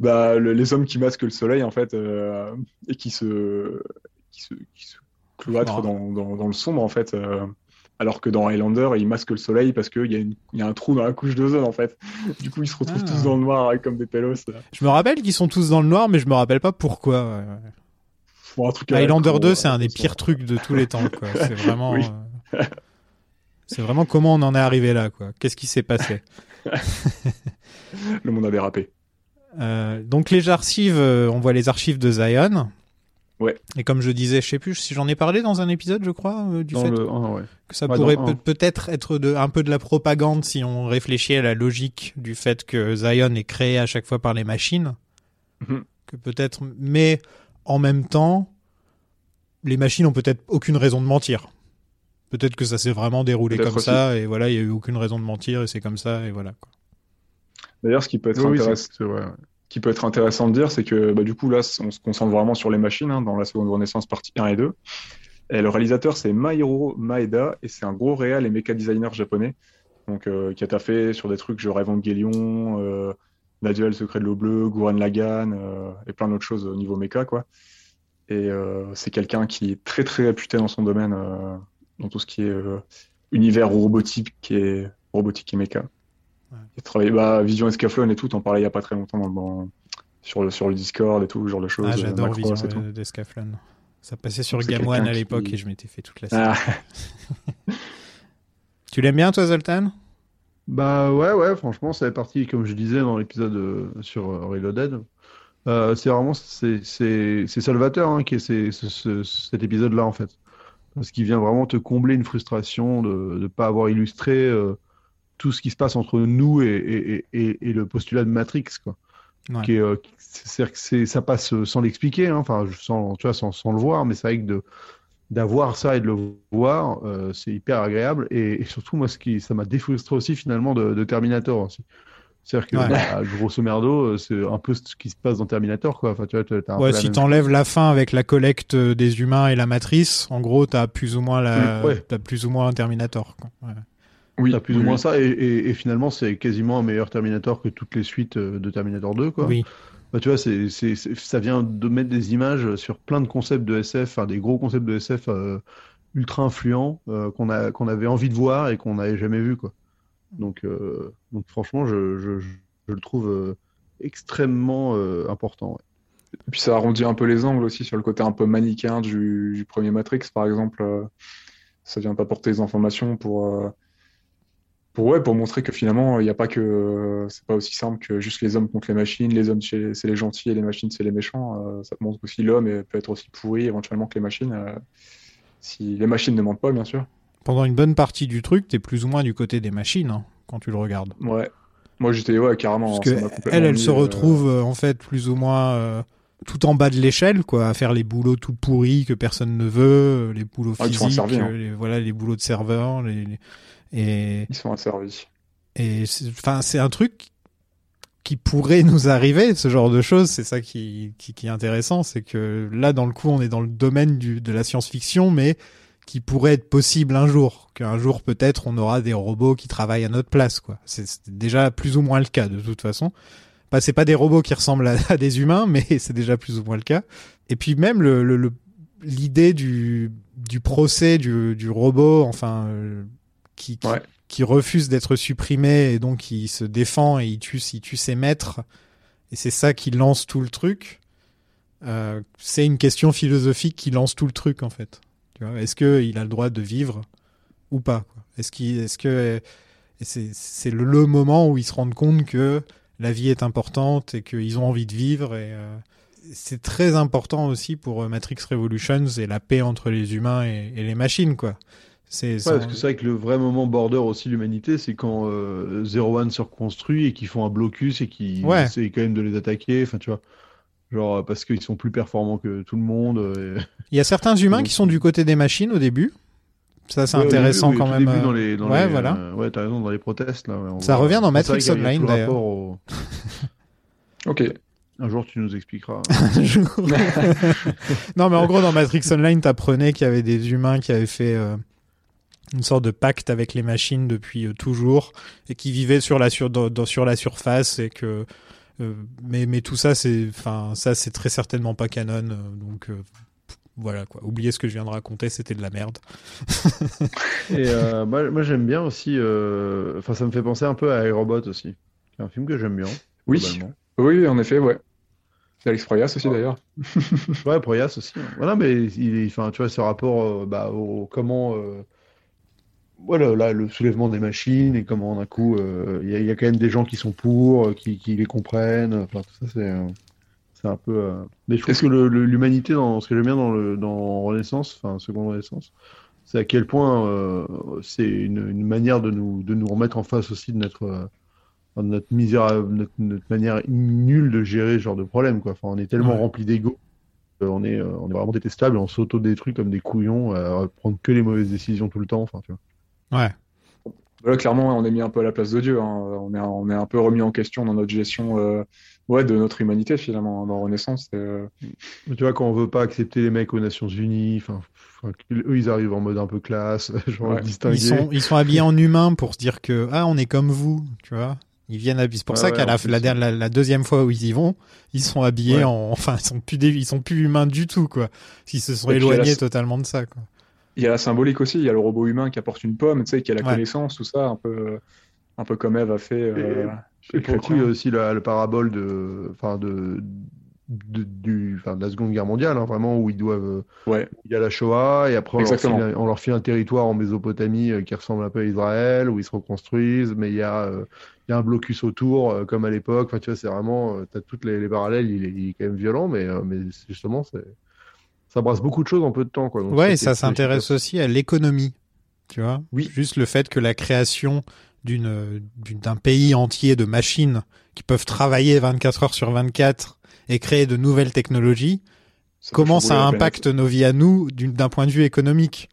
Bah, le- les hommes qui masquent le soleil, en fait, euh, et qui se, qui se, qui se cloîtrent dans, dans, dans le sombre, en fait. euh, alors que dans Highlander, ils masquent le soleil parce qu'il y, a une- il y a un trou dans la couche d'ozone, en fait. Du coup, ils se retrouvent Ah. tous dans le noir comme des pélos. Je me rappelle qu'ils sont tous dans le noir, mais je me rappelle pas pourquoi. ouais, ouais. Bon, un truc à la Highlander con, 2, euh, c'est un des de toute pires trucs de tous les temps. C'est vraiment. Oui. euh, C'est vraiment comment on en est arrivé là, quoi. Qu'est-ce qui s'est passé? Le monde a dérapé. Euh, donc les archives, euh, on voit les archives de Zion. Ouais. Et comme je disais, je sais plus si j'en ai parlé dans un épisode, je crois, euh, du Dans fait le 1, ouais. que ça Ouais, pourrait peut-être être de, un peu de la propagande si on réfléchit à la logique du fait que Zion est créé à chaque fois par les machines. Mhm. Que peut-être, mais en même temps, les machines ont peut-être aucune raison de mentir. Peut-être que ça s'est vraiment déroulé comme aussi. ça et voilà, il y a eu aucune raison de mentir et c'est comme ça et voilà. quoi. D'ailleurs, ce qui peut être Oui, intéressant. c'est c'est vrai. ouais. qui peut être intéressant de dire, c'est que bah, du coup, là, on se concentre vraiment sur les machines hein, dans la seconde Renaissance partie 1 et 2. Et le réalisateur, c'est Mairo Maeda, et c'est un gros réal et méca designer japonais, donc, euh, qui a taffé sur des trucs genre Evangelion, euh, La Duel Secret de l'eau bleue, Gurren Lagann, euh, et plein d'autres choses au niveau méca, quoi. Et euh, c'est quelqu'un qui est très très réputé dans son domaine, euh, dans tout ce qui est univers robotique et robotique et méca. Ouais. Il bah, Vision Escaflowne et tout, t'en parlais il y a pas très longtemps dans, dans- sur, le, sur le Discord et tout, ce genre de choses. Ah, j'adore Vision d'Escaflowne. Ça passait sur Game One à l'époque qui- et je m'étais fait toute la série. Ah, Tu l'aimes bien toi Zoltan? Bah ouais, ouais, franchement, ça fait partie, comme je disais dans l'épisode euh, sur euh, Reloaded. Euh, c'est vraiment, c'est, c'est, c'est Salvateur hein, qui est c'est- ce- ce- cet épisode-là, en fait. Parce qu'il vient vraiment te combler une frustration de ne pas avoir illustré euh, tout ce qui se passe entre nous et, et, et, et- le postulat de Matrix, quoi. Ouais. Qui est, euh, qui- c'est-à-dire que c'est, ça passe sans l'expliquer, hein, enfin, sans, tu vois, sans, sans le voir, mais c'est vrai que de, d'avoir ça et de le voir, euh, c'est hyper agréable. Et, et surtout, moi, ce qui, ça m'a défrustré aussi finalement de, de Terminator aussi. C'est-à-dire que, Ouais. bah, grosso merdo, euh, c'est un peu ce qui se passe dans Terminator, quoi. Enfin, tu vois, t'as t'as un Ouais, la si même t'enlèves la fin avec la collecte euh, des humains et la matrice, en gros, t'as plus ou moins la, Mm, ouais. t'as plus ou moins un Terminator. quoi. Ouais. oui, T'as plus oui, ou moins ça, et, et- et finalement, c'est quasiment un meilleur Terminator que toutes les suites de Terminator 2, quoi. Oui. Bah, tu vois, c'est, c'est, ça vient de mettre des images sur plein de concepts de SF, des gros concepts de SF euh, ultra influents euh, qu'on a, avait envie de voir et qu'on n'avait jamais vu, quoi. Donc, euh, donc franchement, je, je, je, le trouve extrêmement important. Et puis ça arrondit un peu les angles aussi sur le côté un peu manichéen du, du premier Matrix, par exemple. ça vient t'apporter des informations pour, pour, ouais, pour montrer que finalement, il n'y a pas que. c'est pas aussi simple que juste les hommes contre les machines, les hommes c'est les gentils et les machines c'est les méchants. euh, ça montre aussi l'homme peut être aussi pourri éventuellement que les machines. euh, si les machines ne mentent pas, bien sûr. Pendant une bonne partie du truc, t'es plus ou moins du côté des machines hein, quand tu le regardes. Ouais. Moi j'étais, ouais, carrément. Parce que elle, elle mis, se euh, retrouve euh, en fait plus ou moins euh, tout en bas de l'échelle, quoi, à faire les boulots tout pourris que personne ne veut, les boulots Ah, physiques, hein. euh, les, voilà, les boulots de serveur, les, les- et Ils sont asservis. et c'est- enfin, c'est un truc qui pourrait nous arriver, ce genre de choses. C'est ça qui, qui, qui est intéressant, c'est que là, dans le coup, on est dans le domaine du, de la science-fiction, mais qui pourrait être possible un jour. Qu'un jour, peut-être, on aura des robots qui travaillent à notre place, quoi. C'est déjà plus ou moins le cas, de toute façon. Bah, c'est pas des robots qui ressemblent à, à des humains, mais c'est déjà plus ou moins le cas. Et puis même le, l'idée du, du procès du, du robot, enfin, euh, qui, qui, Ouais. qui refuse d'être supprimé et donc il se défend et il tue, il tue ses maîtres. Et c'est ça qui lance tout le truc. Euh, c'est une question philosophique qui lance tout le truc en fait. Est-ce qu'il a le droit de vivre ou pas Est-ce qu'il, est-ce que c'est, le moment où ils se rendent compte que la vie est importante et qu'ils ont envie de vivre et euh, c'est très important aussi pour euh, Matrix Revolutions et la paix entre les humains et, et les machines quoi. C'est, Ouais, parce que c'est vrai que le vrai moment border aussi de l'humanité, c'est quand euh, Zero One se reconstruit et qu'ils font un blocus et qu'ils Ouais. essayent quand même de les attaquer. Enfin, tu vois, genre euh, parce qu'ils sont plus performants que tout le monde. euh, et- Il y a certains humains Donc- qui sont du côté des machines au début. Ça, c'est Ouais, intéressant début, quand même. début euh, dans les, dans ouais, les, voilà. euh, ouais, t'as raison, dans les protestes. Là, Ça voit- revient dans Matrix Online, d'ailleurs. au- Ok. Un jour, tu nous expliqueras. Je- non, mais en gros, dans Matrix Online, t'apprenais qu'il y avait des humains qui avaient fait euh, une sorte de pacte avec les machines depuis euh, toujours et qui vivaient sur la, sur, dans- sur la surface et que. euh, mais, mais tout ça, c'est, enfin, ça, c'est très certainement pas canon. euh, donc, euh, voilà, quoi. Oubliez ce que je viens de raconter, c'était de la merde. Et euh, moi, moi, j'aime bien aussi. euh, Enfin, ça me fait penser un peu à iRobot aussi. C'est un film que j'aime bien. Oui. Oui, en effet, ouais. Alex Proyas aussi d'ailleurs. Ouais, Proyas aussi. Voilà, mais il enfin, tu vois, ce rapport euh, bah, au comment, euh, voilà, là, le soulèvement des machines et comment d'un coup, euh, il y, a- il y a quand même des gens qui sont pour, euh, qui, qui les comprennent. Enfin, tout ça, c'est, euh, c'est un peu. euh, Mais je trouve que le- le- l'humanité, dans ce que j'aime bien dans le dans Renaissance, enfin, Seconde Renaissance, c'est à quel point euh, c'est une, une manière de nous de nous remettre en face aussi de notre notre misère, notre, notre manière nulle de gérer ce genre de problème, quoi. Enfin, on est tellement Ouais. rempli d'ego on est, on est vraiment détestable on s'auto-détruit comme des couillons à prendre que les mauvaises décisions tout le temps. Enfin, tu vois. Ouais. Clairement, on est mis un peu à la place de Dieu. hein. On est, on est un peu remis en question dans notre gestion euh, ouais, de notre humanité, finalement, hein, dans Renaissance. euh, Tu vois, quand on veut pas accepter les mecs aux Nations Unies, enfin, eux, ils arrivent en mode un peu classe, genre Ouais. distingué. Ils sont, ils sont habillés en humain pour se dire que ah on est comme vous, tu vois. Ils viennent habillés. C'est pour ça ouais, qu'à la, plus, la, ouais. la, la deuxième fois où ils y vont, ils sont habillés Ouais. en, enfin ils sont plus ils sont plus humains du tout quoi. Ils se sont éloignés la- totalement de ça quoi. Il y a la symbolique aussi. Il y a le robot humain qui apporte une pomme, tu sais, qui a la Ouais. connaissance, tout ça, un peu, un peu comme Eve a fait. euh, chez Et pour aussi la, la parabole de, enfin, de, de, du, enfin, de la Seconde Guerre mondiale, hein, vraiment, où ils doivent, Ouais. il y a la Shoah, et après on leur, file, on leur file un territoire en Mésopotamie euh, qui ressemble un peu à Israël, où ils se reconstruisent, mais il y a, euh, il y a un blocus autour, euh, comme à l'époque. Enfin, tu vois, c'est vraiment, tu as toutes les, les parallèles, il est, il est quand même violent, mais, euh, mais justement, c'est, ça brasse beaucoup de choses en peu de temps, quoi. Donc, Ouais, et ça s'intéresse aussi à l'économie, tu vois. Oui. Juste le fait que la création d'une d'un pays entier de machines qui peuvent travailler 24 heures sur 24 et créer de nouvelles technologies, Ça comment ça impacte nos vies à nous d'un point de vue économique.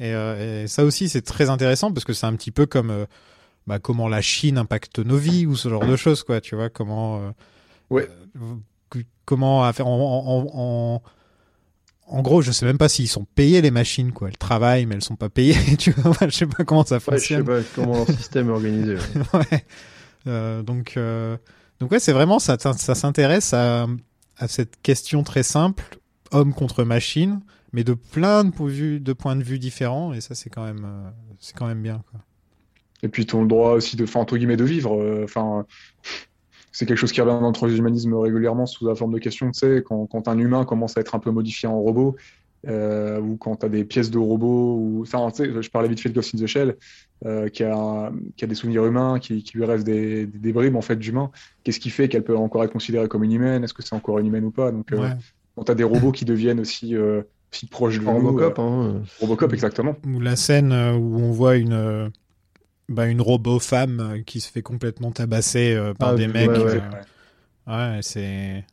Et, euh, et ça aussi, c'est très intéressant parce que c'est un petit peu comme euh, bah, comment la Chine impacte nos vies ou ce genre de choses, quoi. Tu vois comment euh, Ouais. comment à faire en, en, en, en gros, je sais même pas s'ils sont payés les machines, quoi. Elles travaillent, mais elles sont pas payées. tu vois, je sais pas comment ça Ouais, je sais fonctionne. pas comment leur système est organisé. ouais. Ouais. Euh, donc, euh, donc ouais, c'est vraiment ça. Ça s'intéresse à, à cette question très simple, homme contre machine, mais de plein de, points de vue, de points de vue différents. Et ça, c'est quand même, euh, c'est quand même bien. Quoi. Et puis, tu as le droit aussi de, enfin, entre guillemets, de vivre. Enfin, c'est quelque chose qui revient dans le transhumanisme régulièrement sous la forme de questions. Tu sais, quand, quand un humain commence à être un peu modifié en robot, euh, ou quand tu as des pièces de robots, ou, enfin, tu sais, je parlais vite fait de Ghost in the Shell, euh, qui, a, qui a des souvenirs humains, qui, qui lui reste des, des, des bribes en fait d'humains. Qu'est-ce qui fait qu'elle peut encore être considérée comme une humaine? Est-ce que c'est encore une humaine ou pas? Donc, euh, Ouais. quand tu as des robots qui deviennent aussi, euh, aussi proches de nous, Robocop, euh, hein. Robocop, exactement. Ou la scène où on voit une, bah, une robot femme euh, qui se fait complètement tabasser euh, par Ah, des ouais, mecs. ouais. euh, Ouais. c'est.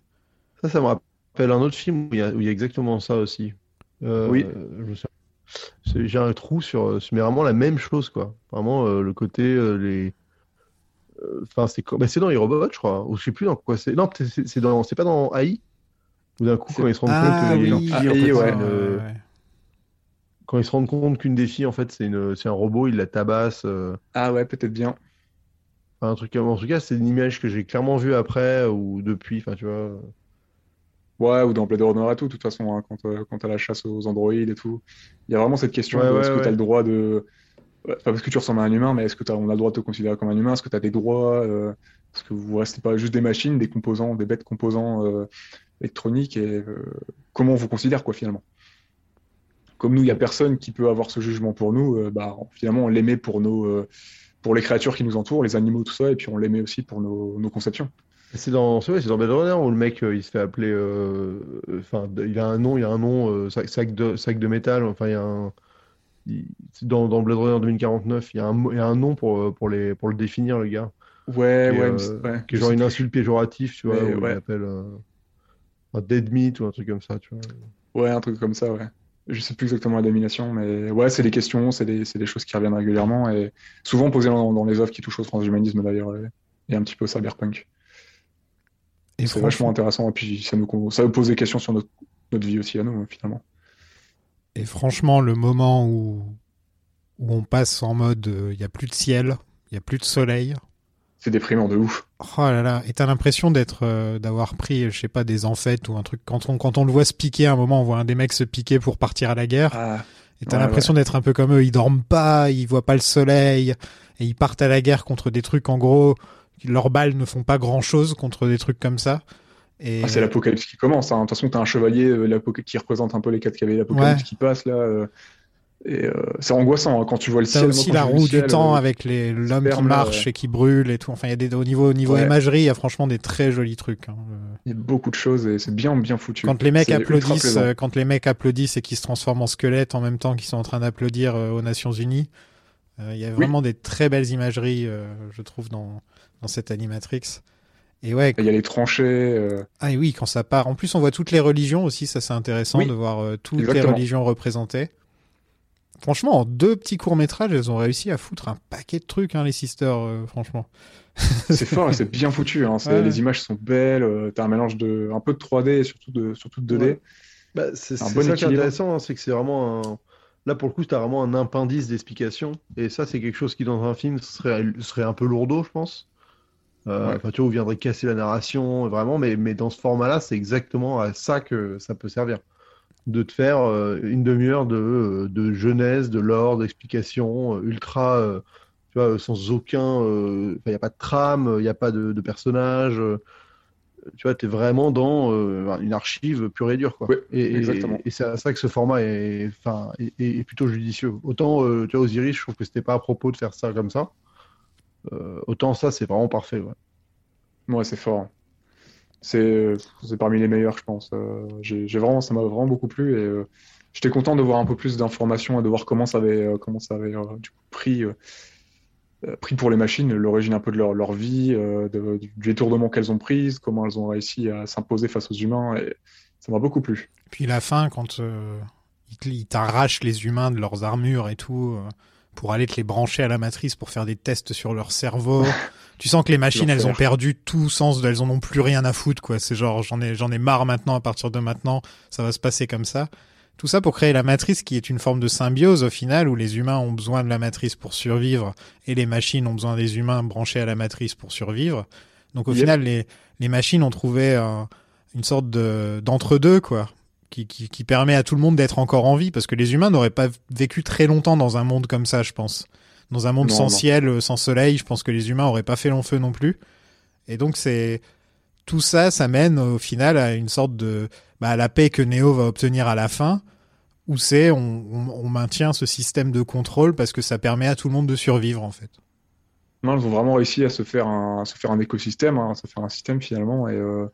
Ça, ça me rappelle un autre film où il y a, où il y a exactement ça aussi. Euh, Oui. je me souviens- c'est- J'ai un trou sur, mais vraiment la même chose, quoi. Vraiment euh, le côté euh, les. Enfin, c'est bah, c'est dans les robots, je crois. Ou je sais plus dans quoi c'est. Non, c'est dans, c'est pas dans AI. Ou d'un coup, quand ils se rendent Ah compte qu'il y a oui, une Ah, en fait, ouais. c'est une- ouais, ouais. Quand ils se rendent compte qu'une des filles, en fait, c'est un robot, ils la tabassent. euh, Ah ouais, peut-être bien. enfin, un truc, en tout cas, c'est une image que j'ai clairement vue après ou depuis. Enfin, tu vois. Ouais, ou dans Blade Runner et tout, de toute façon, hein, quand, euh, quand t'as la chasse aux androïdes et tout. Il y a vraiment cette question Ouais, de ouais, est-ce que t'as le droit de. Pas parce que tu ressembles à un humain, mais est-ce que t'as, on a le droit de te considérer comme un humain? Est-ce que t'as des droits? euh, Est-ce que vous restez pas juste des machines, des composants, des bêtes composants euh, électroniques et comment on vous considère, quoi, finalement? Comme nous, il y a personne qui peut avoir ce jugement pour nous, euh, bah, finalement, on l'émet pour nos, euh, pour les créatures qui nous entourent, les animaux, tout ça, et puis on l'émet aussi pour nos, nos conceptions. C'est dans, c'est vrai, c'est dans Blade Runner où le mec euh, il se fait appeler, euh, enfin il a un nom, il a un nom, euh, sac, sac de sac de métal. Enfin il y a un, il- dans, dans Blade Runner 2049, il y a un, il y a un nom pour pour les pour le définir le gars, Ouais, ouais, euh, ouais, qui est genre une insulte péjorative, tu vois, où ouais. il appelle un dead meat ou un truc comme ça, tu vois. Ouais, un truc comme ça, ouais. Je sais plus exactement la domination, mais ouais, c'est des questions, c'est des, choses qui reviennent régulièrement et souvent posées dans, dans les œuvres qui touchent au transhumanisme d'ailleurs et, un petit peu au cyberpunk. Et C'est vachement intéressant et puis ça nous, ça nous pose des questions sur notre, notre vie aussi à nous, finalement. et franchement, le moment où, où on passe en mode euh, il y a plus de ciel, il y a plus de soleil. C'est déprimant de ouf. Oh là là, et t'as l'impression d'être, euh, d'avoir pris, je sais pas, des amphètes ou un truc. Quand on, quand on le voit se piquer, à un moment, on voit un des mecs se piquer pour partir à la guerre. Ah, Et t'as Ouais, l'impression d'être un peu comme eux, ils dorment pas, ils voient pas le soleil, et ils partent à la guerre contre des trucs, en gros, leurs balles ne font pas grand chose contre des trucs comme ça. Et ah, c'est l'apocalypse qui commence. hein. De toute façon, t'as un chevalier euh, qui représente un peu les quatre cavaliers de l'apocalypse Ouais. qui passe là. euh, et euh, c'est angoissant hein, quand tu vois le t'as ciel. aussi Moi, la roue du ciel, temps euh, avec les, l'homme qui là, marche ouais. et qui brûle et tout. Enfin, il y a des, au niveau, au niveau Ouais. imagerie, il y a franchement des très jolis trucs. hein. Euh, Il y a beaucoup de choses et c'est bien, bien foutu. Quand les mecs applaudissent, euh, quand les mecs applaudissent et qu'ils se transforment en squelette en même temps qu'ils sont en train d'applaudir euh, aux Nations Unies, euh, il y a vraiment des très belles imageries, euh, je trouve, dans, dans cette animatrix. Et ouais, Il y a les tranchées. euh, Ah et oui, quand ça part. En plus, on voit toutes les religions aussi, ça c'est intéressant Oui, de voir euh, toutes les religions représentées. Franchement, en deux petits courts-métrages, elles ont réussi à foutre un paquet de trucs, hein, les sisters, euh, franchement. C'est fort et c'est bien foutu. Hein. Ouais. Les images sont belles. euh, T'as un mélange de un peu de 3D et surtout de surtout de 2D. Ouais. Bah, c'est bon ça qui est intéressant, hein, c'est que c'est vraiment un... Là, pour le coup, tu as vraiment un appendice d'explication. Et ça, c'est quelque chose qui, dans un film, serait, serait un peu lourdeau, je pense. Euh, Ouais. Tu vois, où viendrait casser la narration, vraiment. Mais, mais dans ce format-là, c'est exactement à ça que ça peut servir. De te faire euh, une demi-heure de, euh, de genèse, de lore, d'explication, euh, ultra, tu vois, sans aucun... Il n'y a pas de trame, il n'y a pas de, de personnage. tu vois, tu es vraiment dans une archive pure et dure, quoi. Ouais, et, exactement. et c'est à ça que ce format est, enfin, est, est- plutôt judicieux. Autant, tu vois, Osiris, je trouve que c'était pas à propos de faire ça comme ça. Euh, autant ça, c'est vraiment parfait, ouais. Ouais, c'est fort. C'est c'est parmi les meilleurs, je pense. Euh, j'ai vraiment, ça m'a vraiment beaucoup plu et euh, j'étais content de voir un peu plus d'informations et de voir comment ça avait, euh, comment ça avait euh, du coup, pris, euh, euh, pris pour les machines, l'origine un peu de leur, leur vie, euh, de- du détournement qu'elles ont pris, comment elles ont réussi à s'imposer face aux humains et ça m'a beaucoup plu. Puis la fin, quand euh, ils t'arrachent les humains de leurs armures et tout, euh, pour aller te les brancher à la matrice pour faire des tests sur leur cerveau. tu sens que les machines, elles ont perdu tout sens, de- elles en ont plus rien à foutre, quoi. C'est genre, j'en ai, j'en ai marre maintenant, à partir de maintenant, ça va se passer comme ça. Tout ça pour créer la matrice qui est une forme de symbiose au final où les humains ont besoin de la matrice pour survivre et les machines ont besoin des humains branchés à la matrice pour survivre. Donc au Yep. final, les, les machines ont trouvé un- une sorte de d'entre-deux, quoi, qui, qui, qui permet à tout le monde d'être encore en vie parce que les humains n'auraient pas vécu très longtemps dans un monde comme ça, je pense. Dans un monde Non, sans non. ciel, euh, sans soleil, je pense que les humains auraient pas fait long feu non plus. Et donc c'est tout ça, ça mène au final à une sorte de bah, à la paix que Neo va obtenir à la fin, où c'est on, on, on maintient ce système de contrôle parce que ça permet à tout le monde de survivre en fait. Non, elles ont vraiment réussi à se faire un, à se faire un écosystème, hein, à se faire un système finalement. Et euh,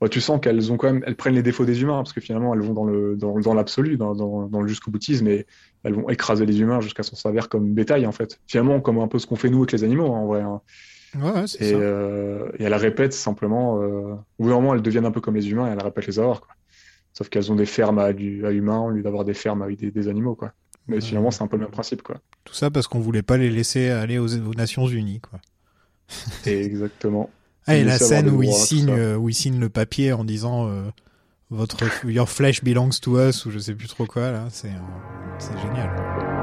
bah, tu sens qu'elles ont quand même, elles prennent les défauts des humains parce que finalement elles vont dans le dans, dans l'absolu, dans, dans, dans le jusqu'au boutisme, et elles vont écraser les humains jusqu'à s'en servir comme bétail en fait. Finalement, comme un peu ce qu'on fait nous avec les animaux hein, en vrai. hein. Ouais, c'est Et, ça. euh, et elle répète simplement. Euh, au bout d'un moment, elles deviennent un peu comme les humains et elles répètent les avoir. Quoi. Sauf qu'elles ont des fermes à, du- à humains au lieu d'avoir des fermes avec des, des animaux. Quoi. Mais Ouais. finalement, c'est un peu le même principe. Quoi. Tout ça parce qu'on voulait pas les laisser aller aux, aux Nations Unies, quoi. Exactement. Ah, et la scène où il signe, euh, où il signe le papier en disant euh, votre your flesh belongs to us ou je sais plus trop quoi là, c'est euh, c'est génial.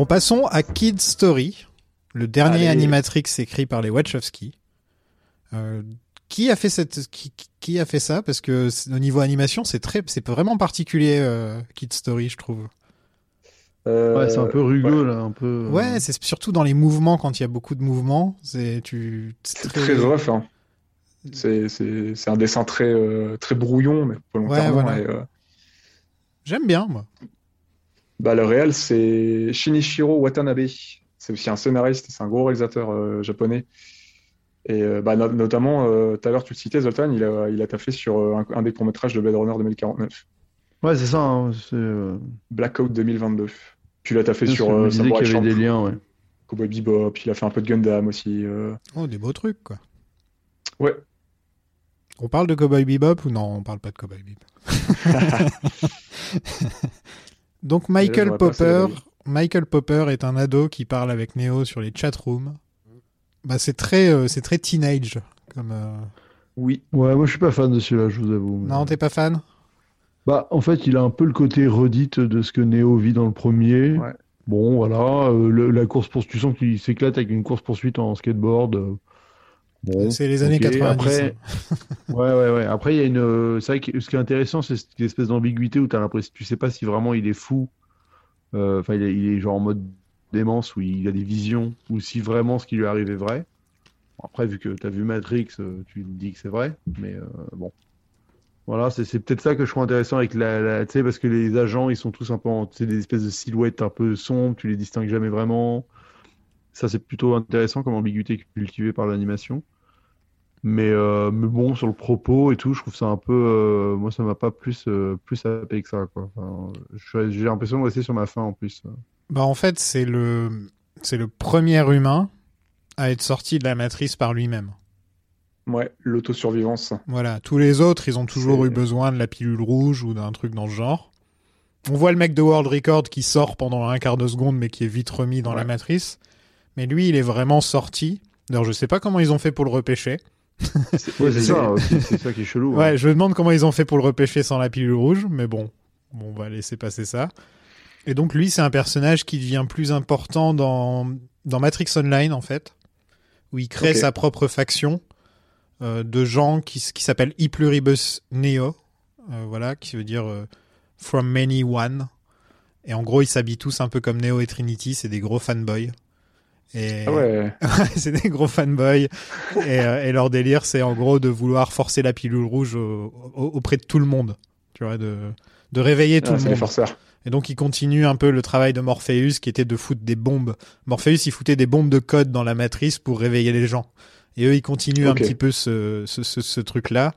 Bon, passons à Kid Story, le dernier Allez. animatrix écrit par les Wachowski. Euh, qui a fait cette, qui, qui a fait ça? Parce que au niveau animation, c'est très, c'est vraiment particulier euh, Kid Story, je trouve. Euh, Ouais, c'est un peu rugueux, ouais. là, un peu. euh, Ouais, c'est surtout dans les mouvements quand il y a beaucoup de mouvements. C'est tu. C'est très rough. Hein. C'est, c'est, c'est un dessin très, euh, très brouillon, mais volontairement. voilà. et, euh, J'aime bien moi. Bah, le réel, c'est Shinichiro Watanabe. C'est aussi un scénariste, c'est un gros réalisateur euh, japonais. Et euh, bah, no- notamment, euh, tout à l'heure, tu le citais, Zoltan, il a, il a taffé sur un, un des courts-métrages de Blade Runner 2049, Ouais, c'est ça. hein, c'est, Blackout 2022. Puis il a taffé sur euh, disais Samurai qu'il y avait des liens, ouais. Cowboy Bebop, il a fait un peu de Gundam aussi. euh. Oh, des beaux trucs quoi. Ouais. On parle de Cowboy Bebop ou non On parle pas de Cowboy Bebop. Donc Michael Popper, Michael Popper est un ado qui parle avec Neo sur les chatrooms. Bah c'est très, euh, c'est très teenage comme. euh, Oui, Ouais, moi je suis pas fan de celui-là, je vous avoue. Non, t'es pas fan? Bah, en fait, il a un peu le côté redite de ce que Neo vit dans le premier. Ouais. Bon, voilà, euh, le- la course poursuite, tu sens qu'il s'éclate avec une course poursuite en skateboard. Bon, C'est les années ok. 90. Après, ouais, ouais, ouais. Après, il y a une. euh, C'est vrai que ce qui est intéressant, c'est cette espèce d'ambiguïté où t'as l'impression, tu sais pas si vraiment il est fou. euh, Enfin, il, est, il est genre en mode démence où il a des visions, ou si vraiment ce qui lui arrive est vrai. Bon, Après, vu que t'as vu Matrix, euh, tu dis que c'est vrai, mais euh, bon. Voilà, c'est peut-être ça que je trouve intéressant avec la, la- tu sais, parce que les agents, ils sont tous un peu en, tu sais, des espèces de silhouettes un peu sombres, tu les distingues jamais vraiment. Ça, c'est plutôt intéressant comme ambiguïté cultivée par l'animation. Mais, euh, mais bon, sur le propos et tout, je trouve ça un peu, euh, moi, ça m'a pas plus, euh, plus happé que ça, quoi. Enfin, je- j'ai l'impression de rester sur ma faim en plus. Bah en fait c'est le, c'est le premier humain à être sorti de la matrice par lui-même. ouais, l'autosurvivance. Voilà, tous les autres, ils ont toujours eu besoin de la pilule rouge ou d'un truc dans ce genre. On voit le mec de World Record qui sort pendant un quart de seconde, mais qui est vite remis dans la matrice. Mais lui, il est vraiment sorti. D'ailleurs, je sais pas comment ils ont fait pour le repêcher. Ouais, c'est ça, c'est ça qui est chelou. hein. Ouais, je me demande comment ils ont fait pour le repêcher sans la pilule rouge, mais bon, bon on va laisser passer ça. Et donc lui, c'est un personnage qui devient plus important dans, dans Matrix Online, en fait, où il crée sa propre faction euh, de gens qui, qui s'appelle Pluribus Neo, euh, voilà, qui veut dire euh, From Many One. Et en gros, ils s'habillent tous un peu comme Neo et Trinity, c'est des gros fanboys. Et... Ah ouais, c'est des gros fanboys. et, euh, et leur délire, c'est en gros de vouloir forcer la pilule rouge au- au- auprès de tout le monde. Tu vois, de, de réveiller tout Ah, le c'est les monde. forceurs. Et donc, ils continuent un peu le travail de Morpheus, qui était de foutre des bombes. Morpheus, il foutait des bombes de code dans la matrice pour réveiller les gens. Et eux, ils continuent un petit peu ce, ce, ce, ce truc-là.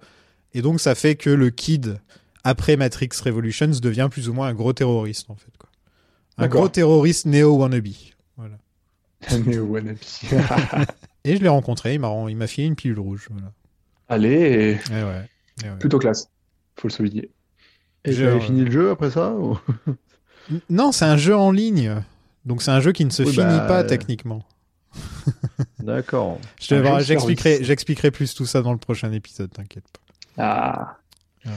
Et donc, ça fait que le kid, après Matrix Revolutions, devient plus ou moins un gros terroriste, en fait. Quoi. Un gros terroriste néo-wannabe. Wannabe. Et je l'ai rencontré, il m'a il m'a filé une pilule rouge. Voilà. Allez, Et ouais. Et ouais. plutôt classe. Faut le souligner. Et Je- tu avais fini le jeu après ça ou- Non, c'est un jeu en ligne. Donc c'est un jeu qui ne se Oui, finit bah, pas euh, techniquement. D'accord. J'expliquerai plus tout ça dans le prochain épisode, t'inquiète pas. Ah,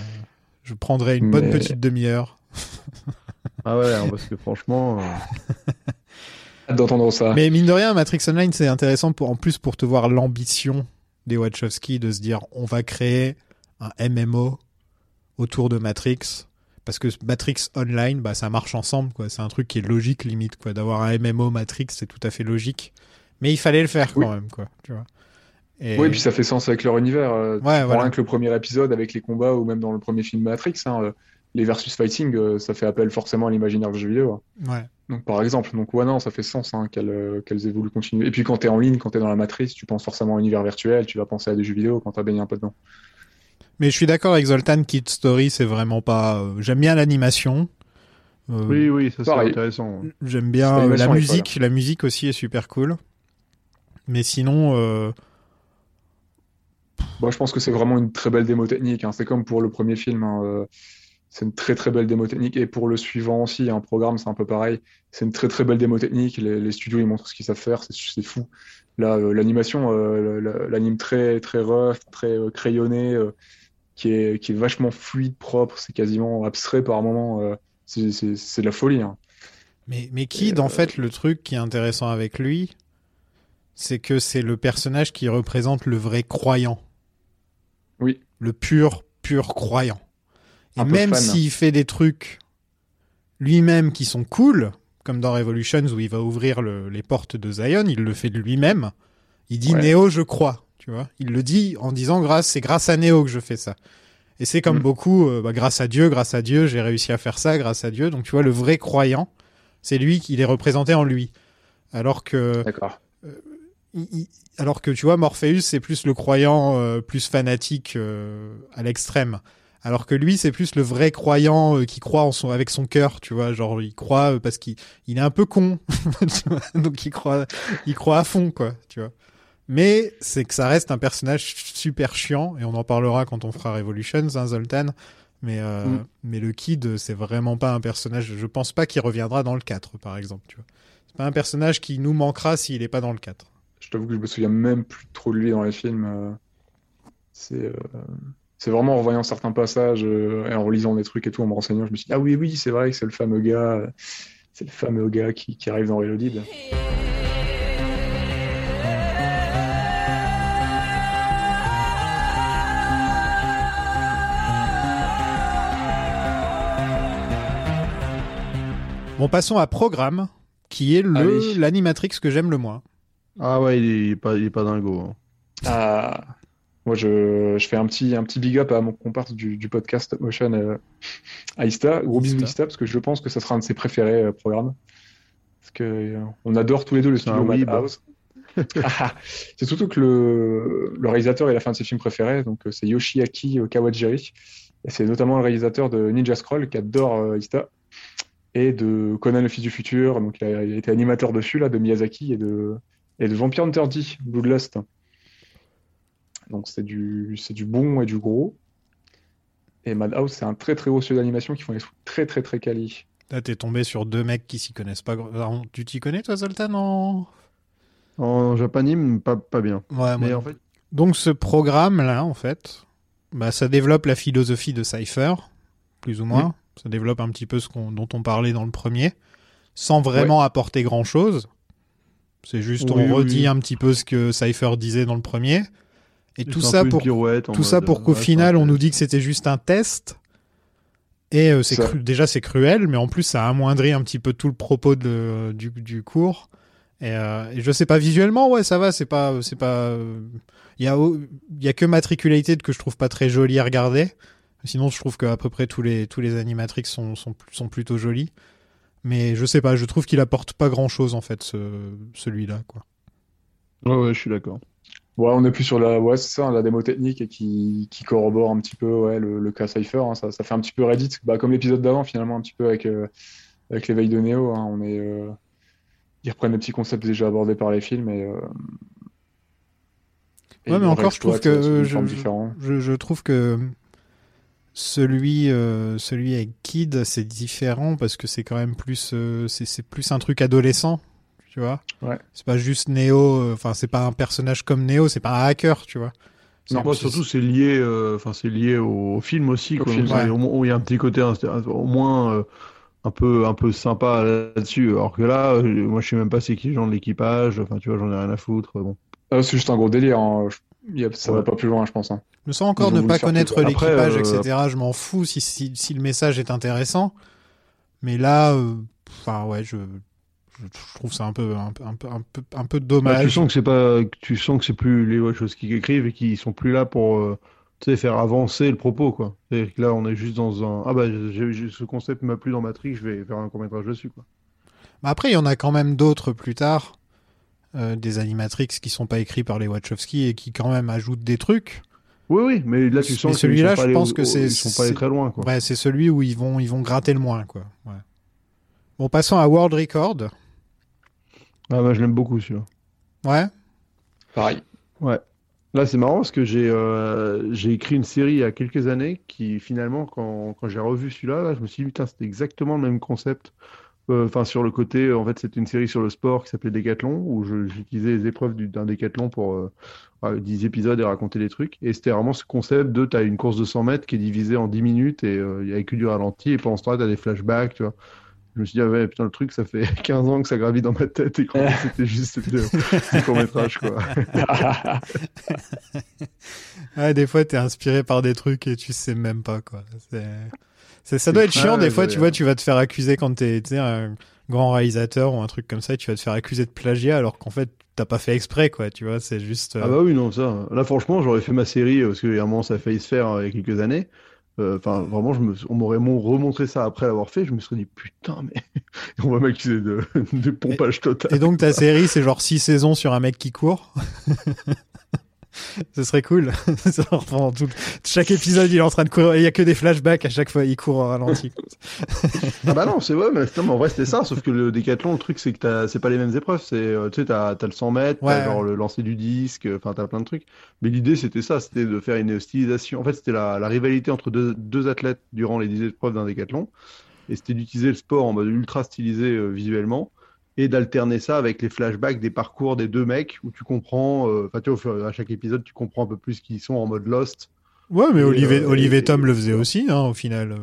Je prendrai une bonne petite demi-heure. Ah ouais, parce que franchement. euh, d'entendre ça. Mais mine de rien, Matrix Online, c'est intéressant pour, en plus pour te voir l'ambition des Wachowski de se dire on va créer un MMO autour de Matrix. Parce que Matrix Online, bah, ça marche ensemble, quoi. C'est un truc qui est logique, limite, quoi. D'avoir un MMO Matrix, c'est tout à fait logique. Mais il fallait le faire quand Oui. même, quoi. Tu vois. Et... Oui, puis ça fait sens avec leur univers. euh, Ouais, voilà. rien que le premier épisode avec les combats ou même dans le premier film Matrix, hein, euh, les versus fighting, euh, ça fait appel forcément à l'imaginaire du jeu vidéo. hein. Ouais. Donc par exemple, donc ouais non, ça fait sens hein, qu'elles euh, qu'elles aient voulu continuer. Et puis quand t'es en ligne, quand t'es dans la matrice, tu penses forcément à l'univers virtuel, tu vas penser à des jeux vidéo quand t'as baigné un peu dedans. Mais je suis d'accord avec Zoltan, Kid Story, c'est vraiment pas. euh, J'aime bien l'animation. Euh, Oui, oui, ça c'est Pareil. intéressant. J'aime bien euh, la musique. La musique aussi est super cool. Mais sinon, euh, Moi, je pense que c'est vraiment une très belle démo technique. hein. C'est comme pour le premier film. hein, euh, C'est une très très belle démo technique. Et pour le suivant aussi, un programme, c'est un peu pareil. C'est une très très belle démo technique. Les, les studios, ils montrent ce qu'ils savent faire. C'est fou. Là, euh, l'animation, euh, la- l'anime très très rough, très euh, crayonné, qui est qui est vachement fluide, propre. C'est quasiment abstrait par moments. c'est c'est- c'est de la folie. hein. mais, mais Kid, en fait, le truc qui est intéressant avec lui, c'est que c'est le personnage qui représente le vrai croyant. Oui. Le pur, pur croyant. Et peu même s'il fait des trucs lui-même qui sont cool, comme dans Revolutions où il va ouvrir le- les portes de Zion, il le fait de lui-même. Il dit Ouais. Néo, je crois. Tu vois, il le dit en disant grâce, c'est grâce à Néo que je fais ça. Et c'est comme Mm. beaucoup, euh, bah, grâce à Dieu, grâce à Dieu, j'ai réussi à faire ça, grâce à Dieu. Donc tu vois, le vrai croyant, c'est lui qui est représenté en lui. Alors que, D'accord. il- alors que tu vois, Morpheus, c'est plus le croyant euh, plus fanatique euh, à l'extrême. Alors que lui, c'est plus le vrai croyant euh, qui croit en son, avec son cœur, tu vois. Genre, il croit euh, parce qu'il il est un peu con. Donc, il croit, il croit à fond, quoi, tu vois. Mais c'est que ça reste un personnage super chiant, et on en parlera quand on fera Revolutions, hein, Zoltan. Mais, euh, Mm. mais le Kid, c'est vraiment pas un personnage. Je pense pas qu'il reviendra dans le 4, par exemple, tu vois. C'est pas un personnage qui nous manquera s'il est pas dans le 4. Je t'avoue que je me souviens même plus trop de lui dans les films. C'est euh, c'est vraiment en revoyant certains passages euh, et en relisant des trucs et tout, en me renseignant, je me suis dit, ah oui, oui, c'est vrai que c'est le fameux gars, euh, c'est le fameux gars qui, qui arrive dans Reloaded. Bon, passons à Programme, qui est le Allez. l'animatrix que j'aime le moins. Ah ouais, il est, il est pas, il est pas dingo. hein. Ah, moi, je, je fais un petit, un petit big up à mon comparse du, du podcast Motion, euh, Aista. Gros bisous. Aista, parce que je pense que ça sera un de ses préférés euh, programmes. Parce que euh, on adore tous les deux le studio weeb. Madhouse. Ah, c'est surtout que le, le réalisateur il a fait un de ses films préférés, donc euh, c'est Yoshiaki euh, Kawajiri. Et c'est notamment le réalisateur de Ninja Scroll qui adore euh, Ista et de Conan le fils du futur. Donc il a, il a été animateur dessus là, de Miyazaki et de, et de Vampire Hunter D, Bloodlust. Donc c'est du, c'est du bon et du gros. Et Madhouse, c'est un très très haut studio d'animation qui font des trucs très très très quali. Là, t'es tombé sur deux mecs qui s'y connaissent pas. Alors, Tu t'y connais, toi, Zoltan en... En japanime, pas, pas bien. Ouais, Mais moi en fait, Donc ce programme-là, en fait, bah, ça développe la philosophie de Cypher, plus ou moins. Ça développe un petit peu ce qu'on- dont on parlait dans le premier, sans vraiment apporter grand-chose. C'est juste, Oui, on redit oui. un petit peu ce que Cypher disait dans le premier. Et tout ça pour tout ça mode, pour euh, qu'au ouais, final, on nous dit que c'était juste un test. Et euh, c'est cru- déjà c'est cruel, mais en plus ça amoindrit un petit peu tout le propos de, du, du cours. Et, euh, et je sais pas visuellement, ouais, ça va, c'est pas, c'est pas. euh, Il y a, il y a que Matriculated que je trouve pas très joli à regarder. Sinon, je trouve qu'à peu près tous les tous les animatrix sont sont, sont plutôt jolis. Mais je sais pas, je trouve qu'il apporte pas grand chose en fait, ce, celui-là, quoi. Ouais, ouais, je suis d'accord. Ouais, on est plus sur la, ouais, ça, la démo technique et qui, qui corrobore un petit peu ouais, le, le cas Cypher. hein. ça, ça fait un petit peu Reddit, bah, comme l'épisode d'avant, finalement, un petit peu avec, euh, avec l'éveil de Neo. hein. on est, euh, ils reprennent des petits concepts déjà abordés par les films. Et, euh, et Ouais, mais encore, je trouve que je- je- trouve que celui, celui avec Kid, c'est différent parce que c'est quand même plus, c'est plus un truc adolescent, tu vois. Ouais. C'est pas juste Neo, euh, enfin c'est pas un personnage comme Neo, c'est pas un hacker, tu vois. Non, Moi, C'est- surtout, c'est lié, euh, enfin, c'est lié au, au film aussi. Au quoi. film, ouais. Il y a un petit côté, au moins, euh, un peu, un peu sympa là-dessus. Alors que là, euh, moi, je sais même pas c'est qui les gens de l'équipage. Enfin, tu vois, j'en ai rien à foutre. Bon. Ah, c'est juste un gros délire. hein. Ça Ouais. va pas plus loin, je pense. hein. Je me sens encore ne pas connaître l'équipage, euh, etc. Je m'en fous si, si, si le message est intéressant. Mais là, euh, enfin ouais, je, je trouve ça un peu, un peu, un peu, un peu, un peu Bah, dommage. tu sens que c'est pas, que tu sens que c'est plus les Watch qui écrivent et qui sont plus là pour, euh, faire avancer le propos, quoi. C'est-à-dire que là, on est juste dans un. Ah bah, j'ai- ce concept m'a plu dans Matrix, je vais faire un court-métrage dessus, quoi. Bah après, il y en a quand même d'autres plus tard, euh, des animatrix qui sont pas écrits par les Wachowski et qui quand même ajoutent des trucs. Oui, oui, mais là, tu sens qu'ils celui-là, je pense que c'est- Ils sont pas allés très loin, quoi. Ouais, c'est celui où ils vont, ils vont gratter le moins, quoi. Ouais. Bon, passons à World Record. Ah bah, je l'aime beaucoup, celui-là. Ouais. Pareil. Ouais. Là, c'est marrant parce que j'ai euh, j'ai écrit une série il y a quelques années qui, finalement, quand, quand j'ai revu celui-là, là, je me suis dit, putain, c'était exactement le même concept. Euh, Enfin, sur le côté, en fait, c'était une série sur le sport qui s'appelait Décathlon, où je- j'utilisais les épreuves du- d'un décathlon pour euh, euh, 10 épisodes et raconter des trucs. Et c'était vraiment ce concept de, tu as une course de 100 mètres qui est divisée en 10 minutes et euh, il n'y a que du ralenti. Et pendant ce temps-là, tu as des flashbacks, tu vois. Je me suis dit, ah ouais, putain, le truc, ça fait 15 ans que ça gravit dans ma tête et quand c'était juste c'était un court métrage, quoi. Ouais, des fois, t'es inspiré par des trucs et tu sais même pas, quoi. C'est, ça doit être chiant, des fois, ouais, tu ouais. vois, tu vas te faire accuser quand t'es, un grand réalisateur ou un truc comme ça, et tu vas te faire accuser de plagiat alors qu'en fait, t'as pas fait exprès, quoi, tu vois, c'est juste. euh, Ah bah oui, non, ça. Là, franchement, j'aurais fait ma série, euh, parce un moment, ça a failli se faire euh, il y a quelques années. Euh, Enfin, vraiment, je me... on m'aurait mon- remontré ça après l'avoir fait. Je me serais dit, putain, mais on va m'accuser de... de pompage total. Et donc, ta série, c'est genre 6 saisons sur un mec qui court? Ce serait cool. Pendant tout- Chaque épisode, il est en train de courir. Il y a que des flashbacks à chaque fois, il court au ralenti. Ah bah non, c'est vrai, mais, en vrai, c'était ça. Sauf que le décathlon, le truc, c'est que c'est pas les mêmes épreuves. C'est, euh, tu sais, t'as, t'as le 100 mètres, Ouais. genre le lancer du disque, enfin, t'as plein de trucs. Mais l'idée, c'était ça, c'était de faire une stylisation. En fait, c'était la, la rivalité entre deux, deux athlètes durant les 10 épreuves d'un décathlon. Et c'était d'utiliser le sport en mode ultra stylisé euh, visuellement et d'alterner ça avec les flashbacks des parcours des deux mecs où tu comprends, euh, enfin, tu vois, à chaque épisode, tu comprends un peu plus qui ils sont en mode Lost. Ouais, mais Olivier, euh, Olivier Tom le faisait aussi, hein, au final.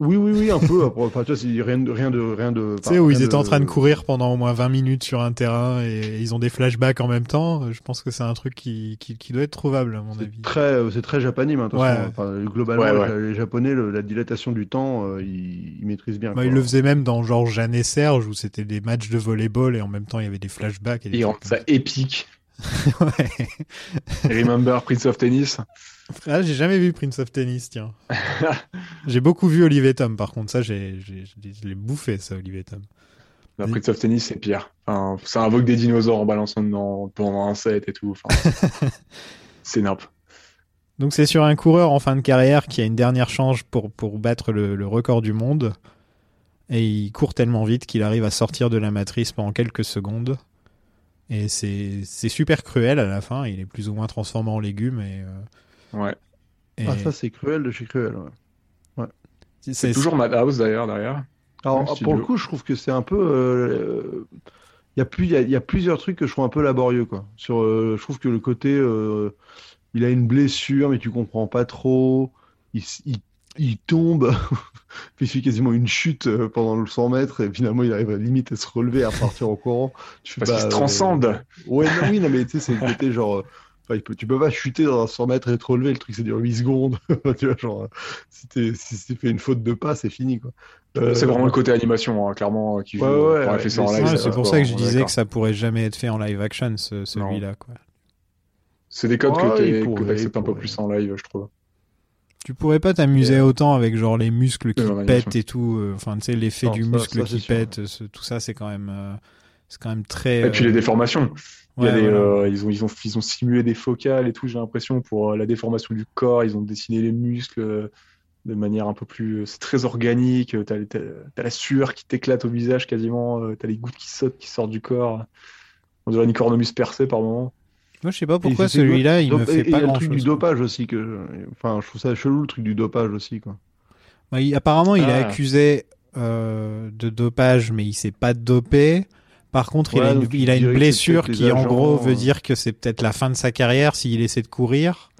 Oui, oui, oui, un peu. Enfin, tu vois, c'est rien de, rien de, rien de. Tu sais, où ils étaient en train de courir pendant au moins 20 minutes sur un terrain et ils ont des flashbacks en même temps. Je pense que c'est un truc qui, qui, qui doit être trouvable, à mon avis. Très, euh, c'est très japanime, hein, attention. Ouais. Enfin, globalement, Ouais, ouais. les- les Japonais, le- la dilatation du temps, euh, ils, ils maîtrisent bien. Bah, quoi. ils le faisaient même dans genre Jeanne et Serge où c'était des matchs de volleyball et en même temps il y avait des flashbacks. Et des trucs rendent ça épique. Ouais. Remember Prince of Tennis Ah, j'ai jamais vu Prince of Tennis, tiens. j'ai beaucoup vu Olivier Tom, par contre, ça, j'ai, j'ai, je l'ai bouffé, ça, Olivier Tom. La Oui. Prince of Tennis, c'est pire. Enfin, ça invoque des dinosaures en balançant dedans pendant un set et tout. Enfin, c'est nimp. Donc c'est sur un coureur en fin de carrière qui a une dernière chance pour, pour battre le, le record du monde. Et il court tellement vite qu'il arrive à sortir de la matrice pendant quelques secondes. Et c'est, c'est super cruel à la fin. Il est plus ou moins transformé en légume. Et, euh, Ouais. et Ah, ça, c'est cruel de chez cruel. ouais. C'est toujours Madhouse d'ailleurs derrière. Alors, pour le coup, je trouve que c'est un peu. euh, Il y, a plus, il, y a, il y a plusieurs trucs que je trouve un peu laborieux. Quoi. Sur, euh, je trouve que le côté. euh, il a une blessure, mais tu comprends pas trop. Il, il tombe. Puis il fait quasiment une chute euh, pendant le 100 mètres. Et finalement, il arrive à limite à se relever, à partir en courant. Tu Parce qu'il bah, se euh, transcende. Ouais, non, oui, non, mais tu sais, c'est le côté genre. euh, enfin, peut, tu peux pas chuter dans un 100 mètres et te relever, le truc ça dure 8 secondes. tu vois, genre, euh, si t'es, si tu fais une faute de pas, c'est fini, quoi. Euh, C'est vraiment le côté animation, hein, clairement, qui joue. Ouais, ouais, ouais, fait c'est pour ça que je disais que ça pourrait jamais être fait en live action, ce, celui-là. Quoi. C'est des codes Ouais, que il t'es- que pourrait, t'acceptes il un peu plus en live, je trouve. Tu pourrais pas t'amuser autant avec genre les muscles qui Euh, pètent et tout. euh, Enfin, tu sais, l'effet du ça- muscle ça, qui pète, ce- tout ça, c'est quand même, euh, c'est quand même très. Et puis euh, les déformations. Il y a ouais, des, voilà. euh, ils, ont, ils, ont, ils ont simulé des focales et tout, j'ai l'impression, pour euh, la déformation du corps. Ils ont dessiné les muscles euh, de manière un peu plus. euh, C'est très organique. T'as t'as la sueur qui t'éclate au visage quasiment. euh, T'as les gouttes qui sautent, qui sortent du corps. On dirait une cornemuse percée par moment. Moi, je sais pas pourquoi celui-là, il me fait et pas a le truc du dopage aussi que. Enfin, je trouve ça chelou le truc du dopage aussi, quoi. Bah, il- apparemment, il est Ah. accusé euh, de dopage, mais il s'est pas dopé. Par contre, il a une, il a blessure qui, en gros, veut euh. dire que c'est peut-être la fin de sa carrière s'il essaie de courir.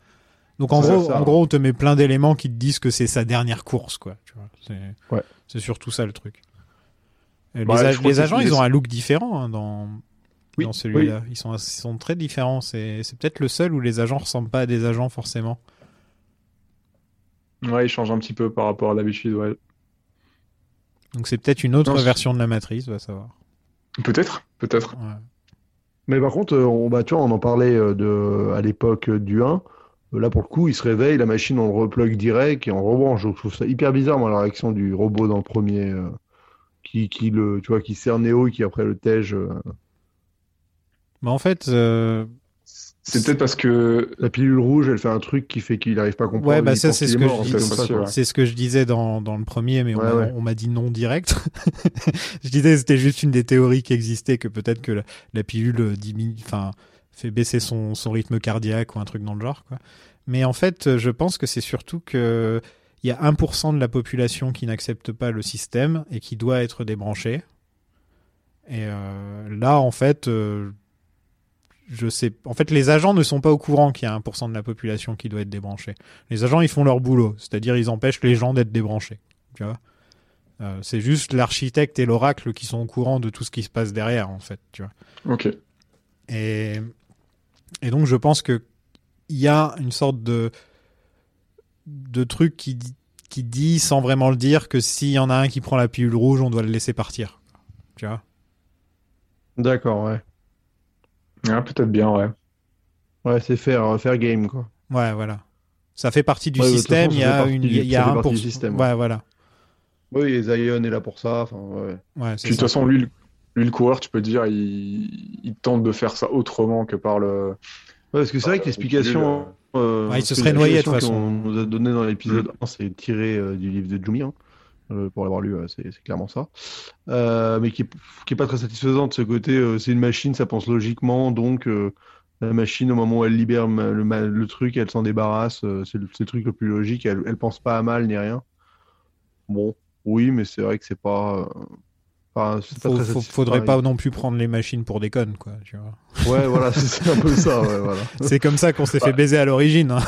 Donc, en gros, ça. en gros, on te met plein d'éléments qui te disent que c'est sa dernière course, quoi. C'est Ouais. surtout ça le truc. Euh, Bah, les, agents, ils ont un look différent hein, dans, Oui, dans celui-là. Ils, sont, ils sont très différents. C'est c'est peut-être le seul où les agents ressemblent pas à des agents forcément. Ouais, il change un petit peu par rapport à d'habitude, ouais. Donc, c'est peut-être une autre Non, version de la matrice, va savoir. Peut-être, peut-être. Ouais. Mais par contre, euh, on, bah, tu vois, on en parlait euh, de, à l'époque euh, du 1. Là, pour le coup, il se réveille, la machine, on le replug direct et on rebranche. Je trouve ça hyper bizarre, moi, la réaction du robot dans le premier, euh, qui, qui le, tu vois, qui sert Neo et qui après le tège. euh. Mais en fait, euh, C'est peut-être parce que La pilule rouge, elle fait un truc qui fait qu'il n'arrive pas à comprendre. Ouais, bah ça, c'est ce que mort, je dis- c'est ça, c'est ce que je disais dans, dans le premier, mais on Ouais, m'a- ouais. on m'a dit non direct. je disais c'était juste une des théories qui existait, que peut-être que la, la pilule diminue, enfin, fait baisser son, son rythme cardiaque ou un truc dans le genre, quoi. Mais en fait, je pense que c'est surtout que il y a 1% de la population qui n'accepte pas le système et qui doit être débranchée. Et euh, là, en fait, euh, je sais. En fait, les agents ne sont pas au courant qu'il y a 1% de la population qui doit être débranchée. Les agents, ils font leur boulot, c'est-à-dire ils empêchent les gens d'être débranchés. Tu vois Euh, c'est juste l'architecte et l'oracle qui sont au courant de tout ce qui se passe derrière, en fait. Tu vois ok. et, et donc, je pense que il y a une sorte de de truc qui dit, qui dit sans vraiment le dire que s'il y en a un qui prend la pilule rouge, on doit le laisser partir. Tu vois D'accord, ouais. Ah, peut-être bien, ouais. Ouais, c'est faire, faire game, quoi. Ouais, voilà. Ça fait partie du Ouais, système. Il y a une, du- il y a un pour système, Ouais, voilà. Oui, et Zion est là pour ça. Enfin, ouais. Ouais, Puis de toute façon, lui, le- lui, le coureur, tu peux dire, il, il tente de faire ça autrement que par le. Ouais, parce que c'est vrai que Euh, l'explication. euh, Ouais, il se serait noyé, de toute façon. qu'on nous a donné dans l'épisode 1, c'est tiré euh, du livre de Jumi. hein. Euh, pour l'avoir lu, euh, c'est clairement ça. Euh, mais qui est, qui est pas très satisfaisant de ce côté. c'est une machine, ça pense logiquement, donc la machine, au moment où elle libère le, truc, elle s'en débarrasse. c'est le, truc le plus logique. Elle, elle pense pas à mal ni rien. Bon, oui, mais c'est vrai que c'est pas. pas Faut- faudrait pas non plus prendre les machines pour des connes, quoi. Tu vois. Ouais, voilà, c'est un peu ça. Ouais, voilà. C'est comme ça qu'on s'est fait baiser à l'origine. hein.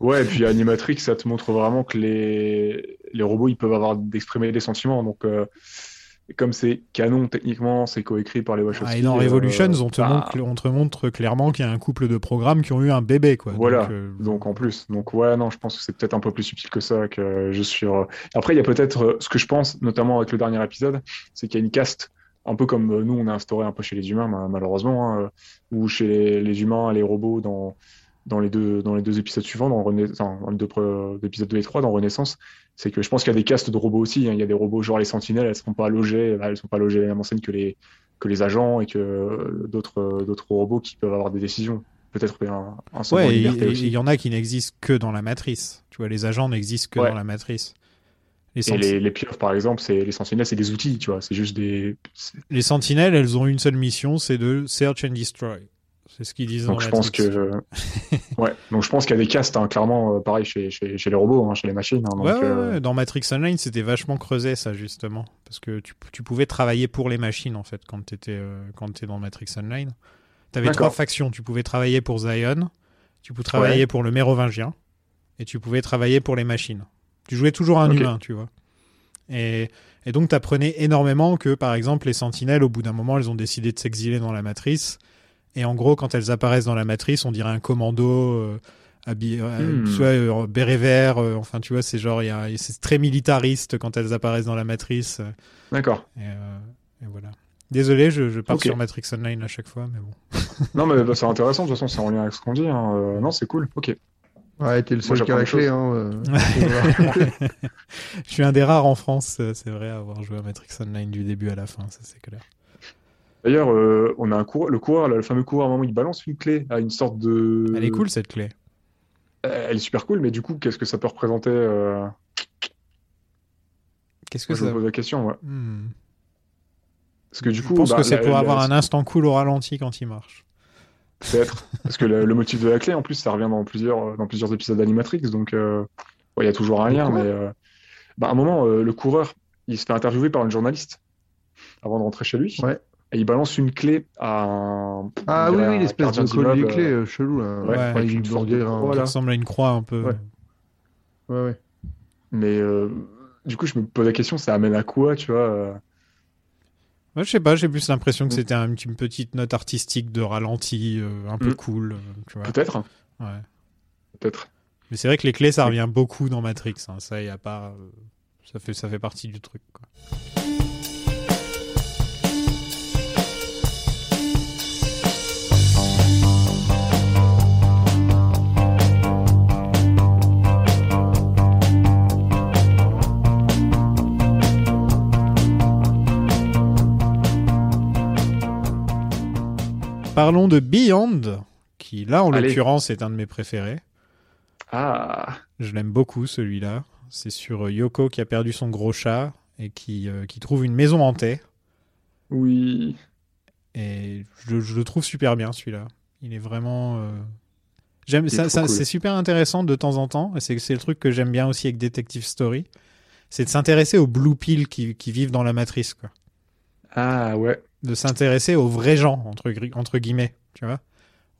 Ouais, et puis Animatrix, ça te montre vraiment que les, les robots, ils peuvent avoir d'exprimer des sentiments. Donc, euh, comme c'est canon, techniquement, c'est coécrit par les Wachowski. Ah, et dans euh, Revolutions, on te, bah, montre, on te montre clairement qu'il y a un couple de programmes qui ont eu un bébé, quoi. Voilà. Donc, euh, Donc en plus, donc ouais, non, je pense que c'est peut-être un peu plus subtil que ça, que je suis. Après, il y a peut-être ce que je pense, notamment avec le dernier épisode, c'est qu'il y a une caste, un peu comme nous on a instauré un peu chez les humains, ma- malheureusement, hein, ou chez les, les humains, les robots dans dans les deux dans les deux épisodes suivants, dans, René... enfin, dans les deux épisodes 2 et 3, dans Renaissance, c'est que je pense qu'il y a des castes de robots aussi. hein. Il y a des robots genre les Sentinelles, elles sont pas logées, elles sont pas logées à la même enseigne que les que les agents et que euh, d'autres euh, d'autres robots qui peuvent avoir des décisions. Peut-être un, un Ouais, il y en a qui n'existent que dans la matrice. Tu vois, les agents n'existent que Ouais. dans la matrice. Les, Et les, les pieuvres, par exemple, c'est les sentinelles, c'est des outils, tu vois. C'est juste des. les sentinelles, elles ont une seule mission, c'est de search and destroy. C'est ce qu'ils disent Donc dans je pense que. ouais. Donc je pense qu'il y a des castes, hein, clairement, euh, pareil chez, chez, chez les robots, hein, chez les machines. hein, donc, Ouais, ouais, euh, ouais, dans Matrix Online, c'était vachement creusé, ça, justement. Parce que tu, tu pouvais travailler pour les machines, en fait, quand tu étais, dans Matrix Online. Tu avais trois factions. Tu pouvais travailler pour Zion, tu pouvais travailler pour le Mérovingien, et tu pouvais travailler pour les machines. Tu jouais toujours un humain, tu vois. Et, et donc, tu apprenais énormément que, par exemple, les sentinelles, au bout d'un moment, elles ont décidé de s'exiler dans la matrice. Et en gros, quand elles apparaissent dans la matrice, on dirait un commando euh, habillé, euh, Hmm. tu vois, euh, béret vert. euh, enfin, tu vois, c'est genre, c'est très militariste quand elles apparaissent dans la matrice. euh, D'accord. et, euh, et voilà. Désolé, je, je pars sur Matrix Online à chaque fois, mais bon. Non, mais bah, c'est intéressant, de toute façon, c'est en lien avec ce qu'on dit. hein, euh, non, c'est cool. Ok. Ouais, t'es le seul qui a la clé. Hein, euh. je suis un des rares en France, c'est vrai, à avoir joué à Matrix Online du début à la fin, ça c'est clair. D'ailleurs, euh, on a un coureur, le coureur, le fameux coureur, à un moment, il balance une clé à une sorte de. Elle est cool cette clé. Euh, Elle est super cool, mais du coup, qu'est-ce que ça peut représenter euh... Qu'est-ce que moi, Je ça. me pose la question, ouais. Hmm. Parce que du Je coup, pense bah, que c'est pour la- avoir un instant cool au ralenti quand il marche. Peut-être. Parce que le, le motif de la clé, en plus, ça revient dans plusieurs, dans plusieurs épisodes d'Animatrix. Donc, euh, ouais, il y a toujours un lien. Mais bah, à un moment, le coureur, il se fait interviewer par une journaliste avant de rentrer chez lui. Ouais. Et il balance une clé à un. Ah oui, oui, l'espèce de collier clé euh, euh, chelou. Là. ouais, Enfin, avec il forme de un- Voilà. ressemble à une croix un peu. Ouais. Ouais, ouais. Mais euh, du coup, je me pose la question, ça amène à quoi, tu vois Ouais, je sais pas, j'ai plus l'impression que Mm. c'était un- une petite note artistique de ralenti, euh, un peu Mm. cool, tu vois. Peut-être. Ouais. Peut-être. Mais c'est vrai que les clés, ça revient beaucoup dans Matrix. hein. Ça, y a pas. euh, Ça fait, ça fait partie du truc. Quoi. Parlons de Beyond, qui là en l'occurrence est un de mes préférés. Ah, Je l'aime beaucoup celui-là. C'est sur euh, Yoko qui a perdu son gros chat et qui, euh, qui trouve une maison hantée. oui. Et je, je le trouve super bien celui-là. Il est vraiment. euh, J'aime ça, trop ça- cool. c'est super intéressant de temps en temps. Et c'est c'est le truc que j'aime bien aussi avec Detective Story. C'est de s'intéresser aux blue pills qui, qui vivent dans la matrice, quoi. Ah, ouais. De s'intéresser aux vrais gens entre, guillemets, tu vois,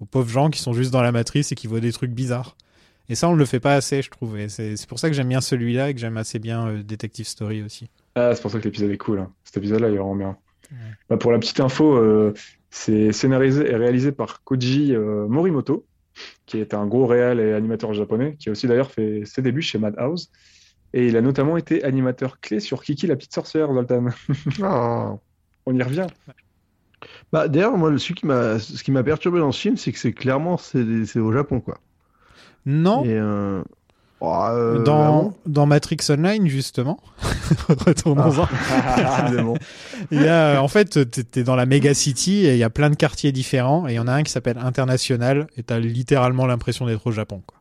aux pauvres gens qui sont juste dans la matrice et qui voient des trucs bizarres. Et ça, on ne le fait pas assez, je trouve. Et c'est c'est pour ça que j'aime bien celui-là et que j'aime assez bien euh, Detective Story aussi. Ah, c'est pour ça que l'épisode est cool. hein. Cet épisode-là, il est vraiment bien. Bah, pour la petite info, euh, c'est scénarisé et réalisé par Koji euh, Morimoto, qui est un gros réal et animateur japonais, qui a aussi d'ailleurs fait ses débuts chez Madhouse. Et il a notamment été animateur clé sur Kiki la petite sorcière, Zoltan. Ah. On y revient. Bah, d'ailleurs, moi, ce qui m'a, ce qui m'a perturbé dans ce film, c'est que c'est clairement, c'est, c'est au Japon, quoi. Non, Et, euh, oh, euh, dans, vraiment, dans Matrix Online, justement, retournons-en. décidément. Il y a, en fait, t'es dans la méga city et il y a plein de quartiers différents et il y en a un qui s'appelle International et t'as littéralement l'impression d'être au Japon. quoi.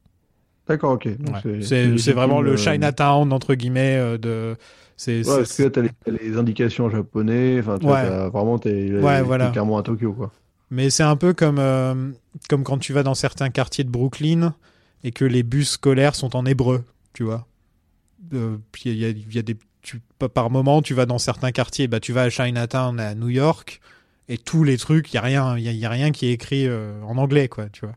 D'accord, ok. Ouais. c'est- vraiment le euh, Chinatown entre guillemets euh, de. C'est Ouais, parce que là, t'as les, les indications japonais. Enfin, tu Ouais. vraiment, t'es, Ouais, voilà. clairement à Tokyo, quoi. Mais c'est un peu comme, euh, comme quand tu vas dans certains quartiers de Brooklyn et que les bus scolaires sont en hébreu, tu vois. Euh, puis il y a, y a des, tu, par moment, tu vas dans certains quartiers, bah, tu vas à Chinatown à New York et tous les trucs, il y a rien, y a, y a rien qui est écrit euh, en anglais, quoi, tu vois.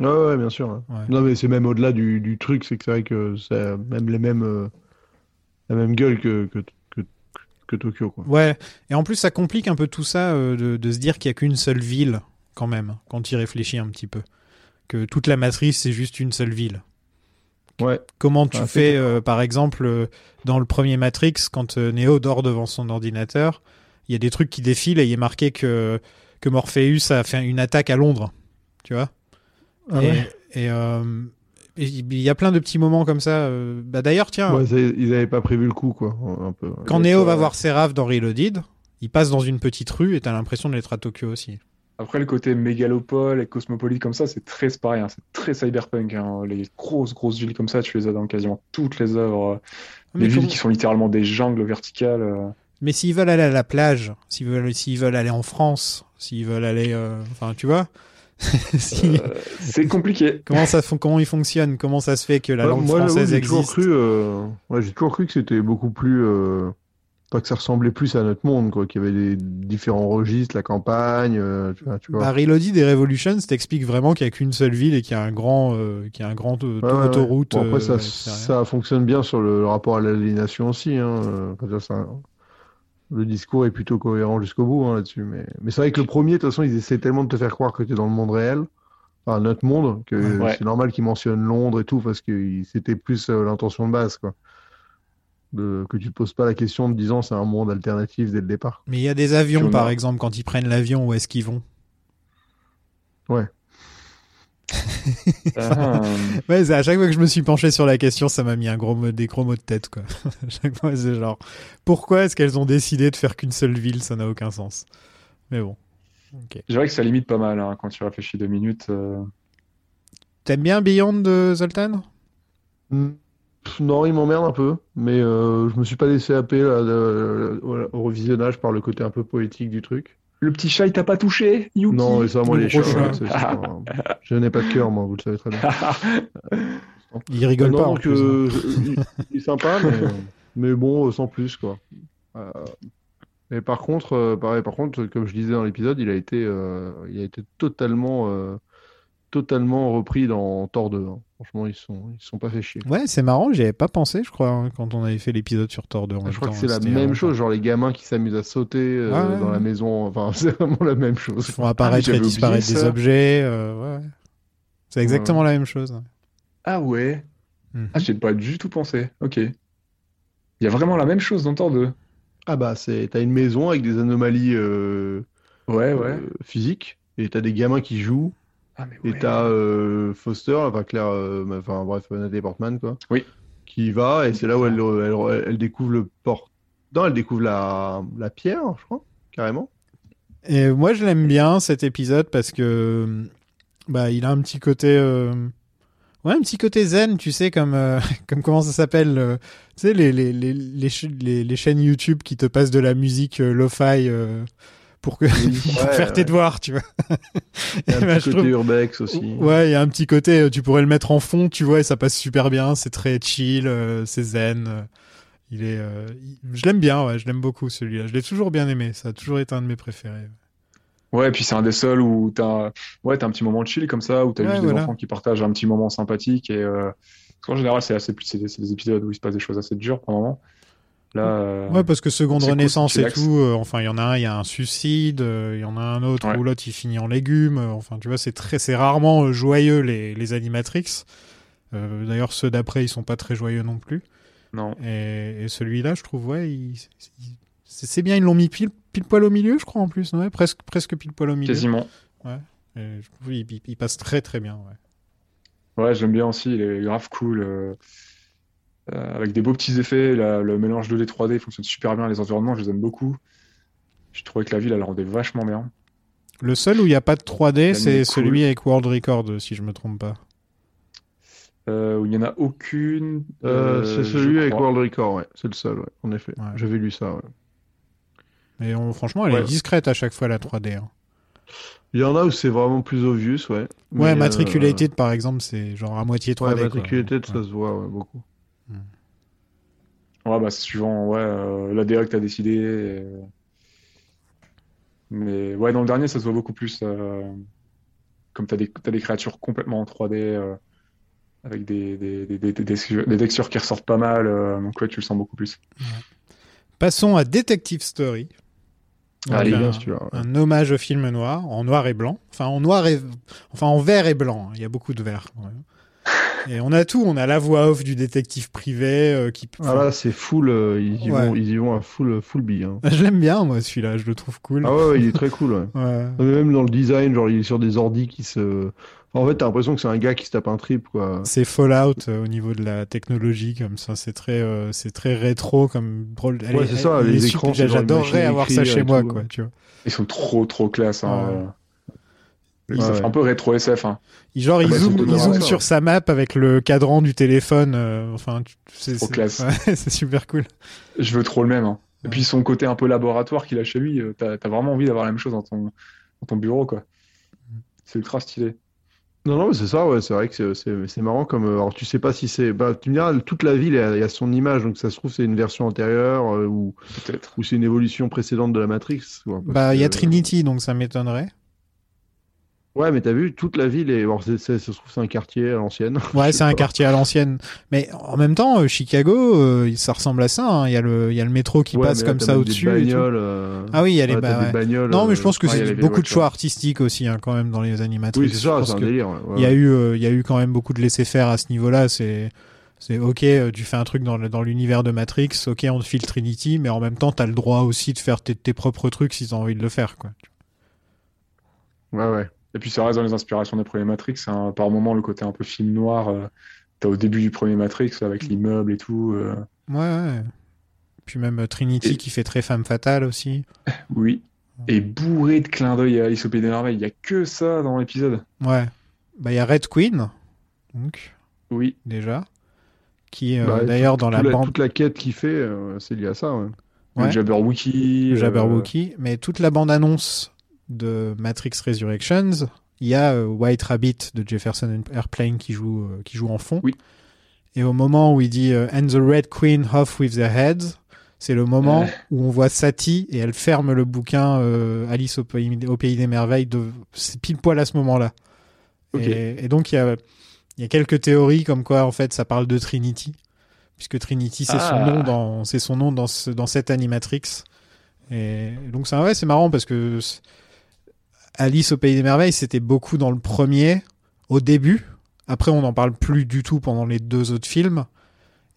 Ouais, ouais, bien sûr. hein. Ouais. Non, mais c'est même au-delà du, du truc, c'est que c'est vrai que même les mêmes, la même gueule que, que, que, que Tokyo, quoi. Ouais, et en plus, ça complique un peu tout ça euh, de, de se dire qu'il y a qu'une seule ville, quand même, quand tu y réfléchis un petit peu. Que toute la matrice, c'est juste une seule ville. Ouais. Comment tu Ah, fais, euh, par exemple, euh, dans le premier Matrix, quand Neo dort devant son ordinateur, il y a des trucs qui défilent et il est marqué que, que Morpheus a fait une attaque à Londres. Tu vois? Ah Et, ouais. et il y a plein de petits moments comme ça. euh, Bah, D'ailleurs, tiens, Ouais, ils avaient pas prévu le coup, quoi. Un peu. quand Neo ça- va voir Seraph dans Reloaded, il passe dans une petite rue et t'as l'impression d'être à Tokyo aussi. Après, le côté mégalopole et cosmopolite comme ça, c'est très pareil, hein, c'est très cyberpunk. hein. Les grosses, grosses villes comme ça, tu les as dans quasiment toutes les œuvres. euh, Mais, Les villes comment- qui sont littéralement des jungles verticales. euh. mais s'ils veulent aller à la plage, s'ils veulent, s'ils veulent aller en France, s'ils veulent aller, euh, enfin, tu vois, Si- Euh, c'est compliqué. comment ça, fon- comment ils fonctionnent, comment ça se fait que la Ouais, langue moi, française j'ai toujours existe? cru, euh, ouais, j'ai toujours cru que c'était beaucoup plus, euh, enfin, que ça ressemblait plus à notre monde, quoi, qu'il y avait des différents registres, la campagne, euh, tu vois, tu vois. Bah, Reloaded et Revolutions t'explique vraiment qu'il n'y a qu'une seule ville et qu'il y a un grand, euh, qu'il y a un grand euh, Ouais, ouais, ouais. autoroute. Bon, après, ça, euh, ça fonctionne bien sur le, le rapport à l'aliénation aussi. Hein. enfin, ça- le discours est plutôt cohérent jusqu'au bout hein, là-dessus. Mais, mais c'est vrai que le premier, de toute façon, ils essaient tellement de te faire croire que tu es dans le monde réel, enfin notre monde, que Ouais. c'est normal qu'ils mentionnent Londres et tout, parce que c'était plus euh, l'intention de base. Quoi. De, que tu te poses pas la question en te disant c'est un monde alternatif dès le départ. Mais il y a des avions, par exemple, quand ils prennent l'avion, où est-ce qu'ils vont? Ah, Ouais, c'est à chaque fois que je me suis penché sur la question, ça m'a mis un gros mot, des gros mots de tête, quoi. à chaque fois, c'est genre, pourquoi est-ce qu'elles ont décidé de faire qu'une seule ville? Ça n'a aucun sens. Mais bon. Ok. je dirais que ça limite pas mal hein, quand tu réfléchis deux minutes. euh. T'aimes bien Beyond de Zoltan? Hmm. Non, il m'emmerde un peu, mais euh, je me suis pas laissé happer là, de- au, au revisionnage par le côté un peu poétique du truc. Le petit chat, il t'a pas touché, Yuki Non, ça, moi, Le les chats, chat. c'est- c'est pas- je n'ai pas de cœur, moi, vous le savez très bien. Il rigole non, pas en plus. hein. euh, il, il est sympa, mais, mais bon, euh, sans plus, quoi. Euh, et par contre, euh, pareil, par contre, comme je disais dans l'épisode, il a été, euh, il a été totalement, euh, totalement repris dans Thor 2. hein. Franchement, ils sont, ils se sont pas fait chier. Ouais, c'est marrant, j'y avais pas pensé, je crois, hein, quand on avait fait l'épisode sur Thor 2 en Je même crois temps, que c'est la même chose, genre les gamins qui s'amusent à sauter euh, Ouais, ouais, dans la maison, enfin, c'est vraiment la même chose. Ils font apparaître j'avais et disparaître des objets. euh, ouais. C'est exactement la même chose. Ah ouais Mhm. Ah, j'ai pas du tout pensé. Ok. Il y a vraiment la même chose dans Thor 2. Ah bah, c'est, t'as une maison avec des anomalies euh, Ouais, ouais. euh, physiques, et t'as des gamins qui jouent, Ah, mais et t'as euh, Foster, enfin Claire, euh, enfin bref, Nathalie Portman, quoi, Oui. qui y va, et c'est là où elle, elle, elle découvre le port. Non, elle découvre la, la pierre, je crois, carrément. Et moi, je l'aime bien cet épisode parce que bah, il a un petit côté, euh, ouais, un petit côté zen, tu sais, comme, euh, comme comment ça s'appelle, euh, tu sais, les, les, les, les, ch- les, les chaînes YouTube qui te passent de la musique euh, lo-fi euh, pour que pour Ouais, faire tes devoirs, tu vois. Il y a un bah, petit côté trouve- urbex aussi. Ouais, il y a un petit côté, euh, tu pourrais le mettre en fond, tu vois, et ça passe super bien. C'est très chill, euh, c'est zen. euh, il est, euh, je l'aime bien, ouais, je l'aime beaucoup celui-là. Je l'ai toujours bien aimé. Ça a toujours été un de mes préférés. Ouais, et puis c'est un des seuls où t'as ouais, t'as un petit moment de chill comme ça, où t'as Ouais, juste des enfants qui partagent un petit moment sympathique. Et euh, parce qu'en général, c'est assez, c'est des, épisodes où il se passe des choses assez dures par moment. Là, euh, Ouais, parce que seconde cool, renaissance et tout. euh, enfin, il y en a un, il y a un suicide. euh, Il y en a un autre Ouais. où l'autre il finit en légumes. euh, enfin, tu vois, c'est très, c'est rarement joyeux les les animatrix. D'ailleurs, ceux d'après, ils sont pas très joyeux non plus. non. Et, et celui-là, je trouve, ouais, il- il- c'est bien, ils l'ont mis pile, pile poil au milieu, je crois, en plus. Ouais, presque, presque pile poil au milieu. Quasiment. Et je trouve, il, il- il passe très très bien. Ouais. Ouais, j'aime bien aussi, il est grave cool. Euh, avec des beaux petits effets, la- le mélange 2D 3D fonctionne super bien, les environnements, je les aime beaucoup. Je trouvais que la ville, elle le rendait vachement bien. Le seul où il n'y a pas de 3D, La c'est cool. celui avec World Record, si je me trompe pas. Euh, où il n'y en a aucune. Euh, c'est celui avec. World Record, ouais. C'est le seul, ouais. En effet. Ouais. J'avais lu ça, ouais. Mais on- franchement, elle Ouais. est discrète à chaque fois, la 3D. hein. Il y en a où c'est vraiment plus obvious, ouais. Ouais, Mais, Matriculated, par exemple, c'est genre à moitié euh, 3D. Ouais, quoi. Matriculated, ça Ouais. se voit, ouais, beaucoup. Ouais, bah, c'est suivant ouais, euh, la DA que t'as décidé. et- Mais ouais, dans le dernier, ça se voit beaucoup plus. euh, Comme t'as des, t'as des créatures complètement en 3D, euh, avec des, des, des, des, des, textures- des textures qui ressortent pas mal. euh, Donc ouais, tu le sens beaucoup plus. Passons à Detective Story. Allez, un, bien celui-là, ouais. un hommage au film noir, en noir et blanc. Enfin, en noir et, enfin, en vert et blanc. hein. Il y a beaucoup de vert. Et on a tout. On a la voix off du détective privé euh, qui. Ah là, c'est full, euh, ils, y Ouais. vont, ils y vont à full, full bille. hein. Je l'aime bien, moi, celui-là. Je le trouve cool. Ah ouais, ouais, il est très cool, ouais. Ouais. Mais Même dans le design, genre, il est sur des ordis qui se. En fait, t'as l'impression que c'est un gars qui se tape un trip, quoi. C'est Fallout euh, au niveau de la technologie, comme ça. C'est très, euh, c'est très rétro, comme drôle. Ouais, est- c'est ça, elle les écrans, J'adorerais avoir ça chez moi, tout, quoi. Tu vois. Ils sont trop, trop classe. Hein. Ouais. Ouais, Ça fait un peu rétro SF. Hein. Il, genre, Ah il bah, zoome, il sur sa map avec le cadran du téléphone. euh, enfin, c'est Trop c'est- classe. ouais, c'est super cool. Je veux trop le même. hein. Et puis son côté un peu laboratoire qu'il a chez lui, euh, t'as vraiment envie d'avoir la même chose dans ton, dans ton bureau, quoi. C'est ultra stylé. Non, non, c'est ça, ouais, c'est vrai que c'est- marrant comme. euh, Alors, tu sais pas si c'est. Bah, tu me diras, toute la ville, il y a, il y a son image, donc ça se trouve, c'est une version antérieure euh, ou, c'est une évolution précédente de la Matrix. Bah, il y a Trinity, donc ça m'étonnerait. Ouais, mais t'as vu, toute la ville est. Alors, ça se trouve, c'est un quartier à l'ancienne. Ouais, c'est un quartier à l'ancienne. Mais en même temps, euh, Chicago, euh, ça ressemble à ça. hein. Il y a le, il y a le métro qui Ouais, passe là, comme ça au-dessus. Euh, Ah oui, il y a les ouais, ba- t'as des ouais. bagnoles. Non, mais euh, je pense que c'est beaucoup de choix artistiques aussi, hein, quand même, dans les animatrices. Oui, c'est ça, c'est un délire. Il y a eu, il y a eu quand même beaucoup de laisser-faire à ce niveau-là. C'est, c'est ok, tu fais un truc dans, dans l'univers de Matrix, ok, on te file Trinity, mais en même temps, t'as le droit aussi de faire tes, tes propres trucs si t'as envie de le faire, quoi. Ouais, ouais. Et puis ça reste dans les inspirations des premiers Matrix. hein. Par moment, le côté un peu film noir. euh, T'as au début du premier Matrix avec l'immeuble et tout. euh, Ouais, ouais. Puis même euh, Trinity Et- qui fait très femme fatale aussi. Oui. Et bourré de clins d'œil à Alice au Pays des Merveilles. Il y a que ça dans l'épisode. Ouais. Bah, il y a Red Queen, donc, Oui. déjà, qui, euh, Bah, d'ailleurs, dans la bande. Toute la quête qu'il fait, c'est lié à ça, ouais. Ouais. Jabberwocky. Jabberwocky, mais toute la bande-annonce de Matrix Resurrections, il y a euh, White Rabbit de Jefferson Airplane qui joue, euh, qui joue en fond. Oui. Et au moment où il dit euh, And the Red Queen off with their heads, c'est le moment Ouais. où on voit Satie et elle ferme le bouquin euh, Alice au pays, au pays des merveilles. De... C'est pile poil à ce moment-là. Et, et donc il y a, y a quelques théories comme quoi en fait ça parle de Trinity, puisque Trinity c'est son Ah. nom dans c'est son nom dans ce, dans cette animatrix. Et donc ça ouais c'est marrant parce que Alice au pays des merveilles c'était beaucoup dans le premier au début. Après on n'en parle plus du tout pendant les deux autres films.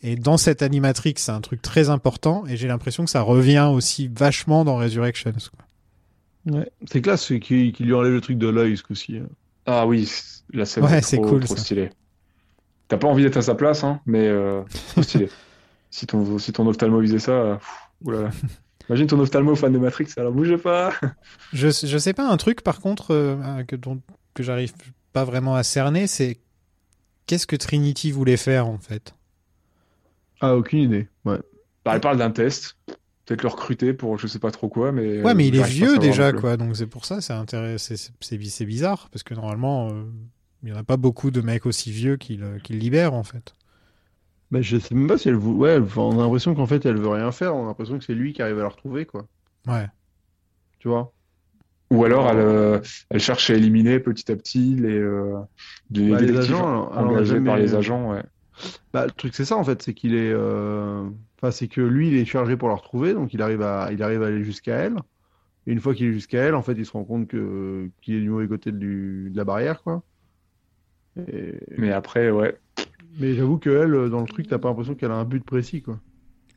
Et dans cette animatrix c'est un truc très important et j'ai l'impression que ça revient aussi vachement dans Resurrections. quoi. Ouais. C'est classe c'est qu'il qu'il lui enlève le truc de l'œil, ce coup-ci. hein. Ah oui, la scène Ouais, est c'est trop, cool, trop ça. stylé. T'as pas envie d'être à sa place, hein, mais euh, trop stylé. si ton, si ton ophtalmo visait ça, euh, pff, oulala. Imagine ton ophtalmo fan de Matrix, alors bougez pas. Je, je sais pas, un truc par contre euh, que, dont- que j'arrive pas vraiment à cerner, c'est qu'est-ce que Trinity voulait faire en fait? Ah, aucune idée. Ouais. Bah, elle parle d'un test. Peut-être le recruter pour je sais pas trop quoi, mais. Ouais, mais il est pas à vieux déjà, quoi. Donc c'est pour ça, c'est intéress- c'est bizarre parce que normalement, euh, il y en a pas beaucoup de mecs aussi vieux qui le, qui le libèrent en fait. Bah, je sais même pas si elle vous. Ouais, on a l'impression qu'en fait, elle veut rien faire. On a l'impression que c'est lui qui arrive à la retrouver, quoi. Ouais. Tu vois? Ou alors elle, euh, elle cherche à éliminer petit à petit les, euh, les Bah, les agents, alors- par les agents. Ouais. Bah, le truc, c'est ça, en fait. C'est qu'il est. euh, Enfin, c'est que lui, il est chargé pour la retrouver. Donc, il arrive à, il arrive à aller jusqu'à elle. Et une fois qu'il est jusqu'à elle, en fait, il se rend compte que qu'il est du mauvais côté du... de la barrière, quoi. Et- Mais après, ouais. Mais j'avoue que elle, euh, dans le truc, t'as pas l'impression qu'elle a un but précis, quoi.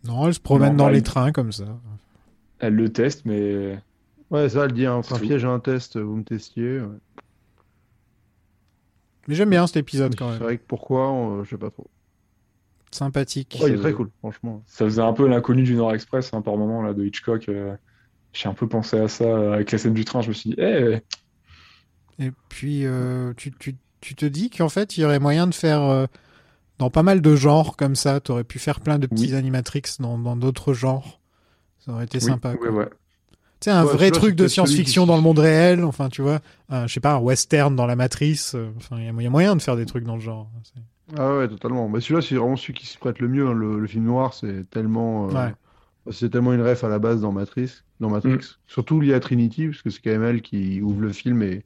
Non, elle se promène Non, dans les trains comme ça. Elle le teste, mais Ouais, ça, elle dit, hein, enfin, C'est tout. piège à un test, vous me testiez. ouais. Mais j'aime bien cet épisode quand C'est même. vrai que pourquoi, euh, je sais pas trop. Sympathique. Ouais, il est très cool, franchement. ça faisait un peu l'inconnu du Nord Express hein, par moment là, de Hitchcock. euh, J'ai un peu pensé à ça avec la scène du train. Je me suis dit, eh, Et puis, euh, tu, tu, tu te dis qu'en fait, il y aurait moyen de faire euh, dans pas mal de genres comme ça. Tu aurais pu faire plein de petits Oui. animatrix dans d'autres genres. Ça aurait été oui, sympa. ouais, ouais. Tu sais, un Ouais, vrai truc de science-fiction qui- dans le monde réel. Enfin, tu vois, un, je sais pas, un western dans la matrice. euh, Enfin, il y, a- moyen de faire des trucs dans le genre. C'est- Ah ouais, totalement. Bah, celui-là, c'est vraiment celui qui s'y prête le mieux. hein. Le, le film noir, c'est tellement, euh, c'est tellement une ref à la base dans Matrix, dans Matrix. Mm. Surtout lié à Trinity, parce que c'est quand même elle qui ouvre le film et,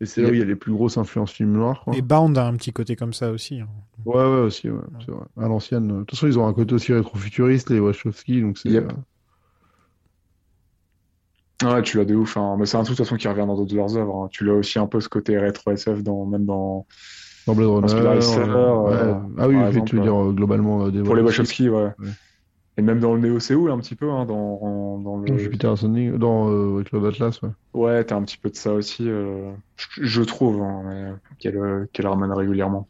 et c'est là où il y a les plus grosses influences film noir. Quoi. Et Bound a un petit côté comme ça aussi. hein. Ouais, ouais, aussi, ouais, c'est vrai. À l'ancienne. euh, De toute façon, ils ont un côté aussi rétro-futuriste, les Wachowski, donc c'est. Yep. euh, Ouais, tu l'as de ouf. Hein. Mais c'est un truc de toute façon qui revient dans d'autres de leurs œuvres. hein. Tu l'as aussi un peu ce côté rétro SF dans même dans Dans Blade Runner. Splinter Cell, euh, ouais. euh, Ah oui, oui, exemple, tu veux dire globalement euh, des pour les Wachowski. Wachowski, ouais. Ouais. Et même dans le Néo Séoul un petit peu hein, dans, le Jupiter Ascending, dans euh, Cloud Atlas, ouais. Ouais, t'as un petit peu de ça aussi, euh, je, je trouve, hein, qu'elle euh, qu'elle ramène régulièrement.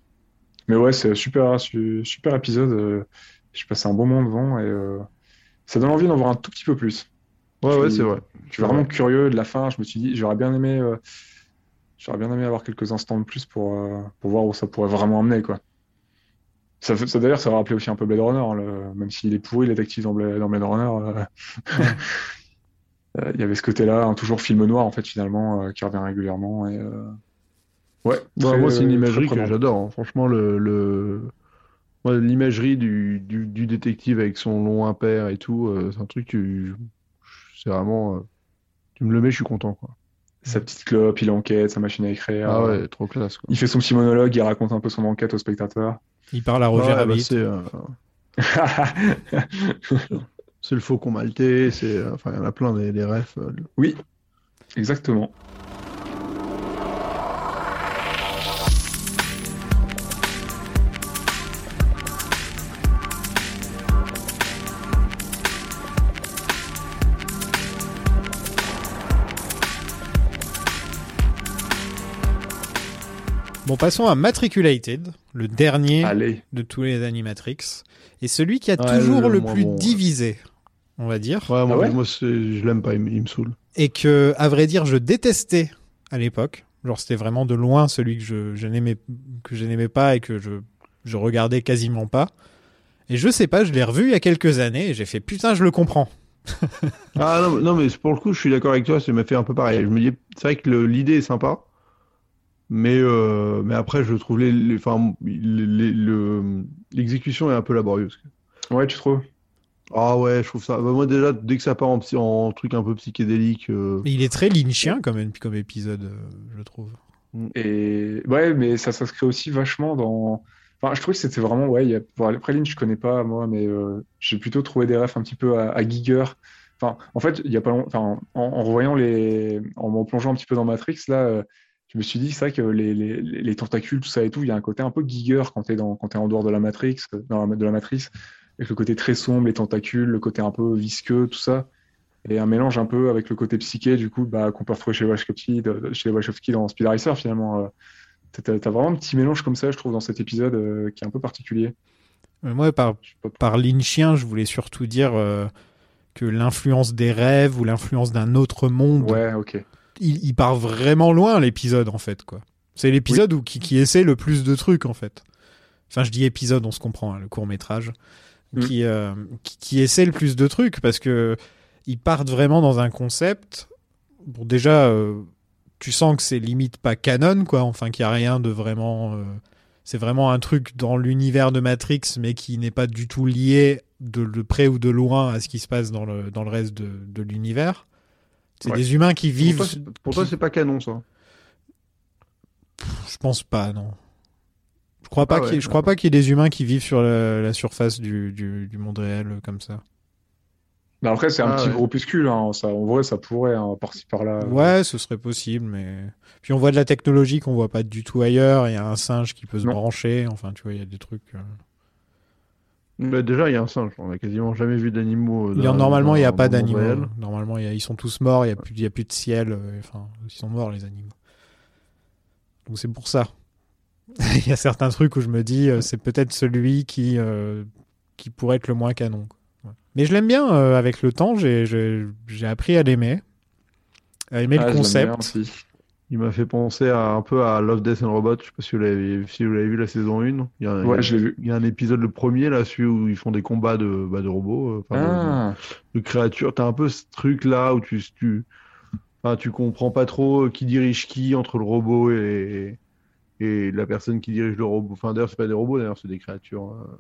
Mais ouais, c'est super, su- super épisode. euh, J'ai passé un bon moment devant et euh, ça donne envie d'en voir un tout petit peu plus. Ouais, Je ouais, c'est vrai. Je suis vraiment curieux de la fin. Je me suis dit, j'aurais bien aimé, euh, j'aurais bien aimé avoir quelques instants de plus pour, euh, pour voir où ça pourrait vraiment amener, quoi. Ça, ça d'ailleurs, ça m'a rappelé aussi un peu Blade Runner, hein, le- même s'il est pourri, le détective dans Blade, dans Blade Runner. euh, euh, Il y avait ce côté-là, un toujours film noir en fait finalement euh, qui revient régulièrement et ouais. Bah, moi, c'est une imagerie que j'adore. hein. Franchement, le, le... ouais, l'imagerie du, du, du détective avec son long impair et tout, c'est un truc que c'est vraiment. Tu me le mets, je suis content, quoi. Sa petite clope, il enquête, sa machine à écrire. Ah ouais, trop classe, quoi. Il fait son petit monologue, il raconte un peu son enquête au spectateur. Il parle à Roger Ouais, bah, Rabbit. c'est euh, c'est le faucon maltais, c'est euh, enfin il y en a plein des, des refs. euh, oui, exactement. Bon, passons à Matriculated, le dernier Allez, de tous les Animatrix, et celui qui a Ouais, toujours le plus bon, divisé, on va dire, Ouais, moi, Ah ouais moi, c'est- je l'aime pas, il, me- il me saoule. et que, à vrai dire, je détestais à l'époque. Genre, c'était vraiment de loin celui que je, je n'aimais que je n'aimais pas et que je, je regardais quasiment pas. Et je sais pas, je l'ai revu il y a quelques années et j'ai fait putain, je le comprends. Ah non, non, mais pour le coup, je suis d'accord avec toi, ça m'a fait un peu pareil. Je me dis, c'est vrai que l'idée est sympa, mais, euh, mais après, je trouve les, les- enfin, les- les- le- l'exécution est un peu laborieuse. ouais, tu trouves? Ah ouais, je trouve ça. bah, moi, déjà, dès que ça part en, truc un peu psychédélique, euh, Mais il est très lynchien quand même comme épisode, euh, je trouve. Et ouais, mais ça s'inscrit aussi vachement dans. Enfin, je trouve que c'était vraiment ouais. Y a... bon, après Lynch, je connais pas moi, mais euh, j'ai plutôt trouvé des refs un petit peu à, à Giger. Enfin, en fait, il y a pas long... enfin, en, en revoyant les, en me plongeant un petit peu dans Matrix là, euh, je me suis dit c'est vrai que les, les, les tentacules, tout ça et tout, il y a un côté un peu Giger quand dans quand t'es en dehors de la Matrix, euh, de la matrice, avec le côté très sombre, les tentacules, le côté un peu visqueux, tout ça. Et un mélange un peu avec le côté psyché, du coup, bah, qu'on peut retrouver chez Wachowski, chez Wachowski dans Speed Racer, finalement. euh. T'as t'as vraiment un petit mélange comme ça, je trouve, dans cet épisode euh, qui est un peu particulier. Moi, par, par lynchien, je voulais surtout dire euh, que l'influence des rêves ou l'influence d'un autre monde. Ouais, ok. Il, il part vraiment loin l'épisode en fait quoi. C'est l'épisode où qui, qui essaie le plus de trucs en fait. Enfin, je dis épisode, on se comprend, hein, le court métrage, Mm. qui, euh, qui qui essaie le plus de trucs parce que ils partent vraiment dans un concept. Bon, déjà, euh, tu sens que c'est limite pas canon quoi. Enfin, qu'il y a rien de vraiment. euh, c'est vraiment un truc dans l'univers de Matrix, mais qui n'est pas du tout lié de, de près ou de loin à ce qui se passe dans le, dans le reste de, de l'univers. C'est Ouais. des humains qui vivent. pour toi, c'est pas canon ça. Je pense pas, non. Je crois pas Ah qu'il y ouais, ait- je crois pas qu'il y ait des humains qui vivent sur la, la surface du, du, du monde réel euh, comme ça. Mais après, c'est un Ah, petit ouais. groupuscule. Hein. Ça, en vrai, ça pourrait, hein, par-ci par-là. Ouais, ce serait possible, mais puis on voit de la technologie qu'on voit pas du tout ailleurs. Il y a un singe qui peut se Non. brancher. Enfin, tu vois, il y a des trucs. euh. Mais déjà, il y a un singe. On a quasiment jamais vu d'animaux. euh, dans- normalement, il y a pas d'animaux. Normalement, a- ils sont tous morts. Il y a a plus de ciel. euh, Enfin, ils sont morts les animaux. Donc c'est pour ça. il y a certains trucs où je me dis, euh, c'est peut-être celui qui euh, qui pourrait être le moins canon. Ouais. Mais je l'aime bien. euh, avec le temps, j'ai appris à l'aimer, à aimer Ah, le bien concept. Il m'a fait penser à, un peu à Love, Death and Robots. Je sais pas si vous l'avez si vous l'avez vu la saison 1. Il y a, il y a- Ouais, je l'ai vu. il y a un épisode, le premier, là, celui où ils font des combats de, bah, de robots, euh, enfin, Ah, de, créatures. T'as un peu ce truc-là où tu, tu, enfin, tu comprends pas trop qui dirige qui entre le robot et, et la personne qui dirige le robot. Enfin, d'ailleurs, c'est pas des robots, d'ailleurs, c'est des créatures. euh,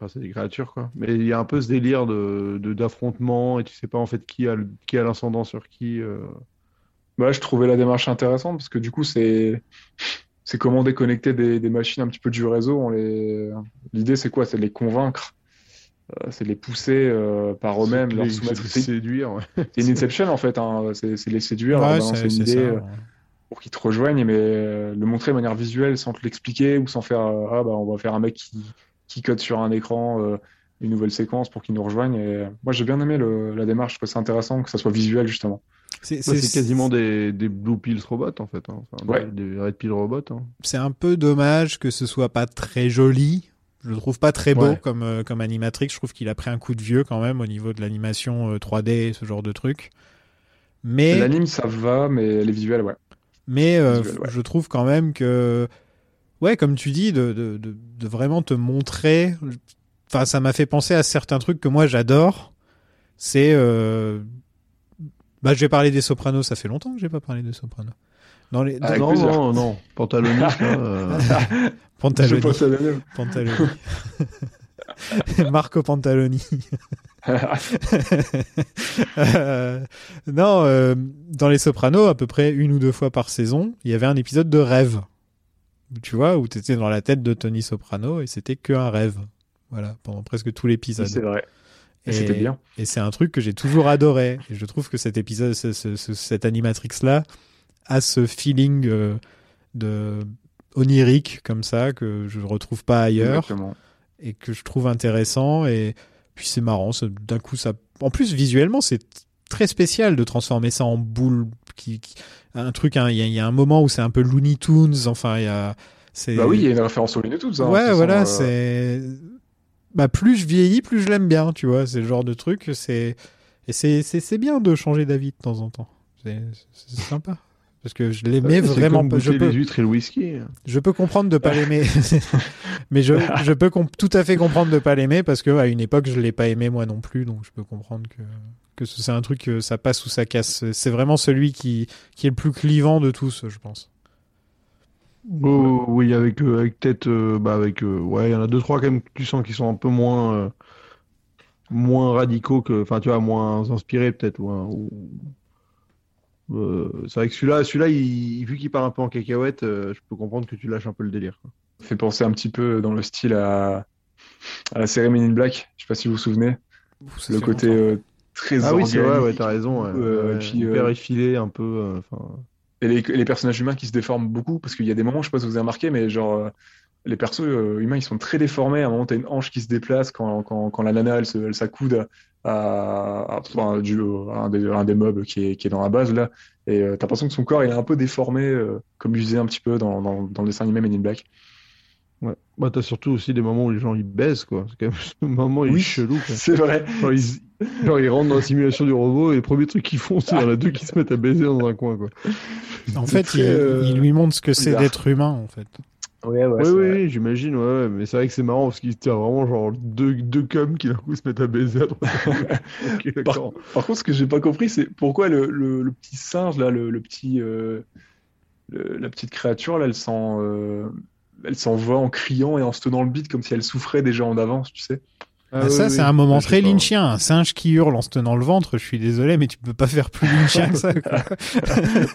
Enfin, c'est des créatures, quoi. Mais il y a un peu ce délire de, de- d'affrontement et tu sais pas en fait qui a, qui a l'ascendant sur qui. euh. Bah, je trouvais la démarche intéressante parce que du coup, c'est c'est comment déconnecter des, des machines un petit peu du réseau. On les... L'idée, c'est quoi? C'est de les convaincre. Euh, c'est de les pousser euh, par eux-mêmes, leur les- soumettre. c'est séduire, ouais. c'est une Inception en fait, hein. C'est c'est les séduire, leur Ouais, balancer une c'est idée ça. euh, pour qu'ils te rejoignent, mais euh, le montrer de manière visuelle sans te l'expliquer ou sans faire euh, ah bah on va faire un mec qui, qui code sur un écran euh, une nouvelle séquence pour qu'ils nous rejoignent. Et moi j'ai bien aimé le- la démarche, je trouve ça intéressant que ça soit visuel justement. C'est Bah, c'est- quasiment des, des Blue Pills robots en fait. hein. Enfin, Ouais. des, Red Pill robots. hein. c'est un peu dommage que ce soit pas très joli. Je le trouve pas très beau Ouais. comme, euh, comme animatrix. Je trouve qu'il a pris un coup de vieux quand même au niveau de l'animation euh, 3D, ce genre de truc. Mais, L'anime ça va, mais les visuels ouais. mais euh, ouais. je trouve quand même que, ouais, comme tu dis, de, de, de, de vraiment te montrer. Enfin, ça m'a fait penser à certains trucs que moi j'adore. C'est. Bah, je vais parler des Sopranos. Ça fait longtemps que j'ai pas parlé des Sopranos. Dans les, dans- Avec non, non, non. Pantaloni, euh, Pantaloni. Marco Pantaloni. Euh, non, euh, dans Les Sopranos, à peu près une ou deux fois par saison, il y avait un épisode de rêve. Tu vois, où tu étais dans la tête de Tony Soprano et c'était que un rêve. Voilà, pendant presque tout l'épisode. C'est vrai. Et c'était bien. Et c'est un truc que j'ai toujours adoré. Et je trouve que cet épisode, ce, ce- ce- cette animatrix-là, a ce feeling euh, de onirique comme ça que je ne retrouve pas ailleurs Exactement. et que je trouve intéressant. Et puis c'est marrant, d'un coup, ça. En plus, visuellement, c'est très spécial de transformer ça en boule. Qui, qui- Un truc, hein, il y, a- il y a un moment où c'est un peu Looney Tunes. Enfin, il y a. Bah oui, il y a une référence au Looney Tunes. hein, ouais, voilà, euh, c'est. Bah, plus je vieillis, plus je l'aime bien, tu vois. C'est le genre de truc, c'est. Et c'est, bien de changer d'avis de temps en temps. C'est, sympa. Parce que je l'aimais vraiment comme. Je peux, les huîtres et le whisky. je peux comprendre de pas l'aimer. Mais je, je peux tout à fait comprendre de pas l'aimer parce que à une époque, je l'ai pas aimé moi non plus. Donc je peux comprendre que, que c'est un truc que ça passe ou ça casse. C'est vraiment celui qui, qui est le plus clivant de tous, je pense. Oh, oui, avec, euh, avec peut-être, euh, bah, avec, euh, ouais, il y en a deux, trois quand même que tu sens qui sont un peu moins, euh, moins radicaux que, enfin, tu vois, moins inspirés peut-être, ou, ou- euh, c'est vrai que celui-là, celui-là, il, vu qu'il part un peu en cacahuète, euh, je peux comprendre que tu lâches un peu le délire. quoi. Ça fait penser un petit peu dans le style à, à la série Men in Black. Je sais pas si vous vous souvenez. Le côté euh, très Ah oui, c'est vrai, ouais, t'as raison, ouais. euh, Ouais, puis, hyper euh, effilé, un peu, euh, enfin, Et les, les personnages humains qui se déforment beaucoup, parce qu'il y a des moments, je sais pas si vous avez remarqué, mais genre, euh, les persos euh, humains, ils sont très déformés. À un moment, t'as une hanche qui se déplace quand, quand, quand la nana, elle, elle s'accoude à, à, enfin, du, à un, des, un des mobs qui est, qui est dans la base, là. Et euh, t'as l'impression que son corps, il est un peu déformé, euh, comme faisait un petit peu dans, dans, dans le dessin animé Men in Black. ouais. Bah, t'as surtout aussi des moments où les gens ils baissent, quoi. C'est quand même ce moment, il est Oui, chelou. C'est vrai. Ils- Genre, ils rentrent dans la simulation du robot et le premier truc qu'ils font, c'est il y en a deux qui se mettent à baiser dans un coin, quoi. En fait, très, il, euh, il lui montre ce que c'est d'être humain, en fait. Ouais, ouais, oui, oui, j'imagine, ouais, ouais, mais c'est vrai que c'est marrant parce qu'ils tient vraiment genre deux, deux cums qui d'un coup se mettent à baiser à droite. à gauche. ok, d'accord. Par contre, ce que j'ai pas compris, c'est pourquoi le, le, le petit singe, là, le, le petit, euh, le- la petite créature, là, elle s'en, euh, elle s'en va en criant et en se tenant le bide comme si elle souffrait déjà en avance, tu sais. Ah, Ah, ça, oui, c'est oui. un moment je très lynchien. Un singe qui hurle en se tenant le ventre, je suis désolé, mais tu peux pas faire plus lynchien que ça. quoi.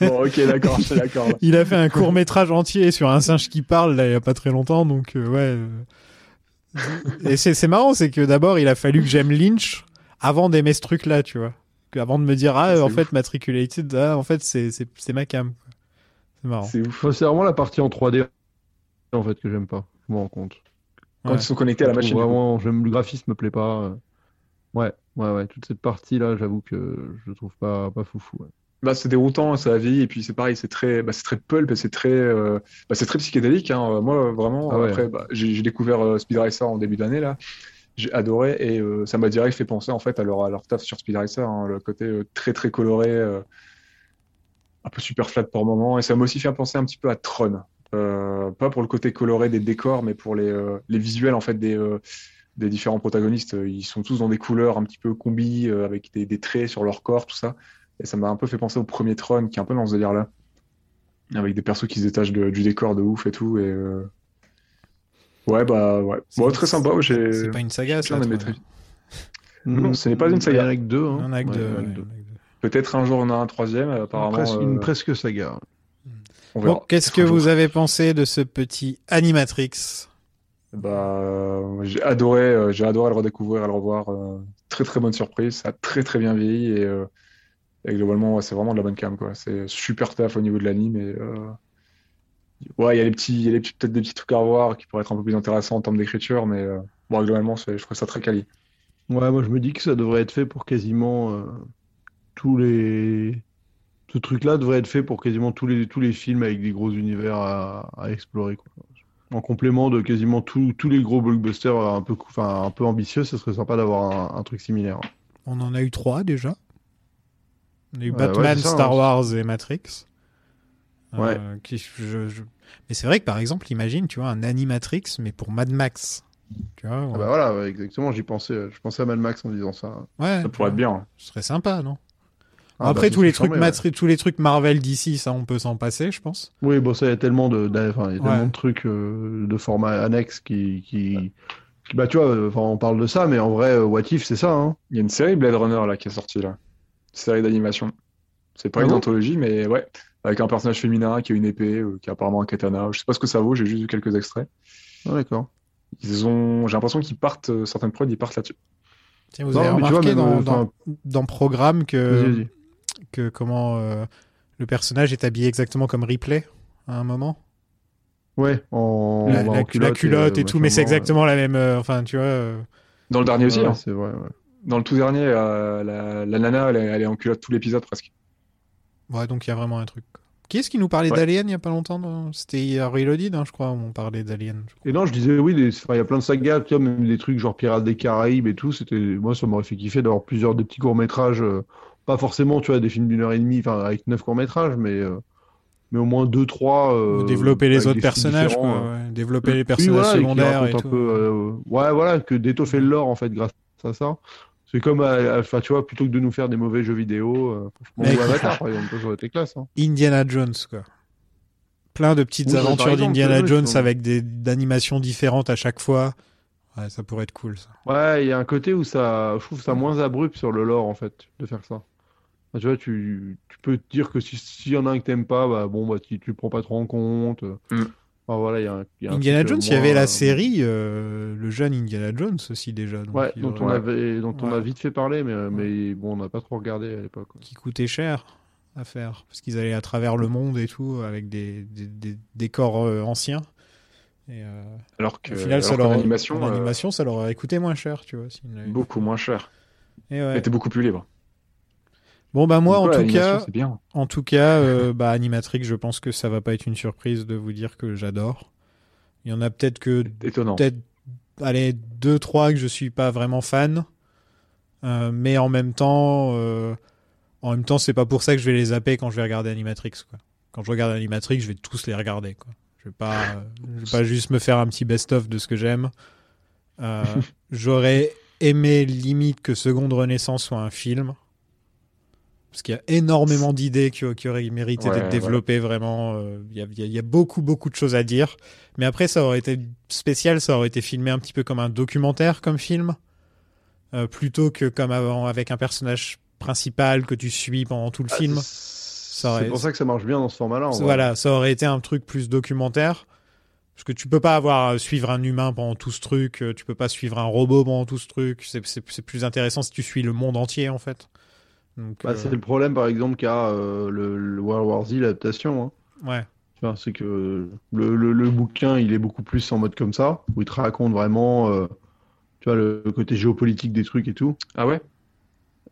Bon, ok, d'accord, je suis d'accord. Il a fait un court métrage entier sur un singe qui parle là, il y a pas très longtemps, donc euh, ouais. Et c'est marrant, c'est que d'abord il a fallu que j'aime Lynch avant d'aimer ce truc-là, tu vois. Avant de me dire ah en ouf. fait Matriculated, ah, en fait c'est ma cam. C'est marrant. C'est vraiment la partie en 3D en fait que j'aime pas. Je me rends compte. Quand Ouais. ils sont connectés à la machine. Vraiment, j'aime le graphisme me plaît pas. euh. Ouais, ouais, ouais. Toute cette partie là, j'avoue que je trouve pas pas foufou. ouais. Bah, c'est déroutant, ça a vieilli, et puis c'est pareil, c'est très, bah, c'est très pulp, et c'est très, euh, bah, c'est très psychédélique. Hein. Euh, Moi, vraiment, Ah ouais. après, bah, j'ai découvert euh, Speed Racer en début d'année là, j'ai adoré, et euh, ça m'a direct fait penser en fait à leur, à leur taf sur Speed Racer, hein, le côté très très coloré, un peu super flat par moment, et ça m'a aussi fait penser un petit peu à Tron, pas pour le côté coloré des décors, mais pour les, euh, les visuels en fait des euh, des différents protagonistes. Ils sont tous dans des couleurs un petit peu combi, euh, avec des, des traits sur leur corps, tout ça. Et ça m'a un peu fait penser au premier Tron, qui est un peu dans ce délire-là. Avec des persos qui se détachent de- du décor de ouf et tout. Et euh, Ouais, bah ouais. Bon, très sympa. C'est pas une saga, ça. très- Non, ce n'est pas une saga. Il y en a que deux. Hein. Ouais, deux, deux. Peut-être un jour on a un troisième, apparemment. Presque- euh, Une presque saga. Bon, qu'est-ce que vous avez pensé de ce petit Animatrix Bah, euh, j'ai adoré, euh, j'ai adoré le redécouvrir et le revoir. euh, très très bonne surprise, ça a très très bien vieilli et, euh, et globalement ouais, c'est vraiment de la bonne cam quoi. C'est super taf au niveau de l'anime et euh, ouais il y a les petits, il y a les petits- peut-être des petits trucs à revoir qui pourraient être un peu plus intéressants en termes d'écriture, mais euh, bon globalement je trouve ça très quali. Ouais, moi je me dis que ça devrait être fait pour quasiment euh, tous les. Ce truc-là devrait être fait pour quasiment tous les, tous les films avec des gros univers à, à explorer, quoi. En complément de quasiment tous tous les gros blockbusters un peu, enfin, un peu ambitieux, ce serait sympa d'avoir un, un truc similaire. On en a eu trois déjà. On a eu Ouais, ouais, Batman, ça, Star hein. Wars et Matrix. Euh, Ouais. qui- je- je- Mais c'est vrai que par exemple, imagine, tu vois, un Animatrix, mais pour Mad Max. Tu vois, Ah bah voilà, exactement, j'y pensais, je pensais à Mad Max en disant ça. ouais, Ça pourrait être bien. ce serait sympa, non? Ah, Après, bah, tous les, trucs tous les trucs Marvel d'ici, ça, on peut s'en passer, je pense. Oui, bon, ça, il y a tellement de, d'a- enfin, il y a Ouais. tellement de trucs euh, de format annexe qui, qui, qui- bah, tu vois, euh, enfin, on parle de ça, mais en vrai, euh, What If, c'est ça, hein. Il y a une série Blade Runner là qui est sortie là, série d'animation. C'est pas Ah une bon? anthologie, mais ouais, avec un personnage féminin qui a une épée, euh, qui a apparemment un katana. Je sais pas ce que ça vaut, j'ai juste vu quelques extraits. Ah, d'accord. Ils ont, j'ai l'impression qu'ils partent, euh, certaines prods, ils partent là-dessus. Tiens, vous Non, avez mais tu vois, remarqué même, dans, dans, dans Programme que. Que comment euh, le personnage est habillé exactement comme Ripley à un moment Ouais, en, la, bah, la- en la culotte, culotte et, euh, tout, mais c'est exactement la même. euh, enfin, tu vois. euh, Dans le dernier aussi, Ouais, hein. c'est vrai, ouais. Dans le tout dernier, euh, la, la nana, elle est, elle est en culotte tout l'épisode presque. Ouais, donc il y a vraiment un truc. Qui est-ce qui nous parlait Ouais. d'Alien il y a pas longtemps C'était Reloaded, hein, je crois, où on parlait d'Alien. Et non, je disais oui, enfin, il y a plein de sagas, tu vois, même des trucs genre Pirates des Caraïbes et tout. C'était, moi, ça m'aurait fait kiffer d'avoir plusieurs des petits courts métrages, pas forcément, tu vois, des films d'une heure et demie, enfin avec neuf courts métrages, mais euh, mais au moins deux, trois. euh, développer les autres personnages, quoi, euh. ouais. Développer les Oui, personnages voilà, secondaires et tout. peu, ouais, voilà, que d'étoffer le lore en fait grâce à ça. C'est comme, enfin, tu vois, plutôt que de nous faire des mauvais jeux vidéo, ou Avatar, par exemple, ça aurait été classe. Hein. Indiana Jones, quoi. Plein de petites Oui, aventures d'Indiana Jones avec des d'animations différentes à chaque fois. Ouais, ça pourrait être cool, ça. Ouais, il y a un côté où ça, je trouve ça moins abrupt sur le lore en fait, de faire ça. Tu vois, tu, tu peux te dire que si- s'il y en a un que t'aimes pas, bah bon, bah tu, tu le prends pas trop en compte. Mm. Enfin, voilà, il y a un, il y a un Indiana Jones, il y avait la euh, série, euh, le jeune Indiana Jones aussi déjà. donc Ouais, dont on avait, dont on a vite fait parler, mais, mais bon, on n'a pas trop regardé à l'époque. qui coûtait cher à faire parce qu'ils allaient à travers le monde et tout avec des, des, des décors euh, anciens. Et euh, Alors que, au final, ça leur, qu'en animation, en euh, animation, ça leur aurait coûté moins cher, tu vois. beaucoup moins cher. Et ouais. était beaucoup plus libre. Bon bah moi, Donc, en ouais, tout cas, bien. en tout cas, euh, bah Animatrix, je pense que ça va pas être une surprise de vous dire que j'adore. Il y en a peut-être que Étonnant. peut-être allez deux trois que je suis pas vraiment fan. Euh, mais en même temps, euh, en même temps, c'est pas pour ça que je vais les zapper quand je vais regarder Animatrix. Quoi. Quand je regarde Animatrix, je vais tous les regarder. Quoi. Je vais pas, je vais pas juste me faire un petit best-of de ce que j'aime. Euh, J'aurais aimé limite que Seconde Renaissance soit un film. Parce qu'il y a énormément d'idées qui, qui auraient mérité Ouais, d'être développées, vraiment. euh, Il y, a, il y beaucoup, beaucoup de choses à dire. Mais après, ça aurait été spécial, ça aurait été filmé un petit peu comme un documentaire, comme film. Euh, plutôt que comme avant, avec un personnage principal que tu suis pendant tout le film. Ah, C'est aurait- pour ça que ça marche bien dans ce format-là. Voilà, ça aurait été un truc plus documentaire. Parce que tu peux pas avoir euh, suivre un humain pendant tout ce truc, tu peux pas suivre un robot pendant tout ce truc. C'est- C'est c'est plus intéressant si tu suis le monde entier en fait. Bah, euh, C'est le problème, par exemple, qu'a euh, le, le World War Z, l'adaptation. hein. ouais. Tu vois, C'est que le, le- le bouquin, il est beaucoup plus en mode comme ça, où il te raconte vraiment euh, tu vois, le, côté géopolitique des trucs et tout. Ah ouais?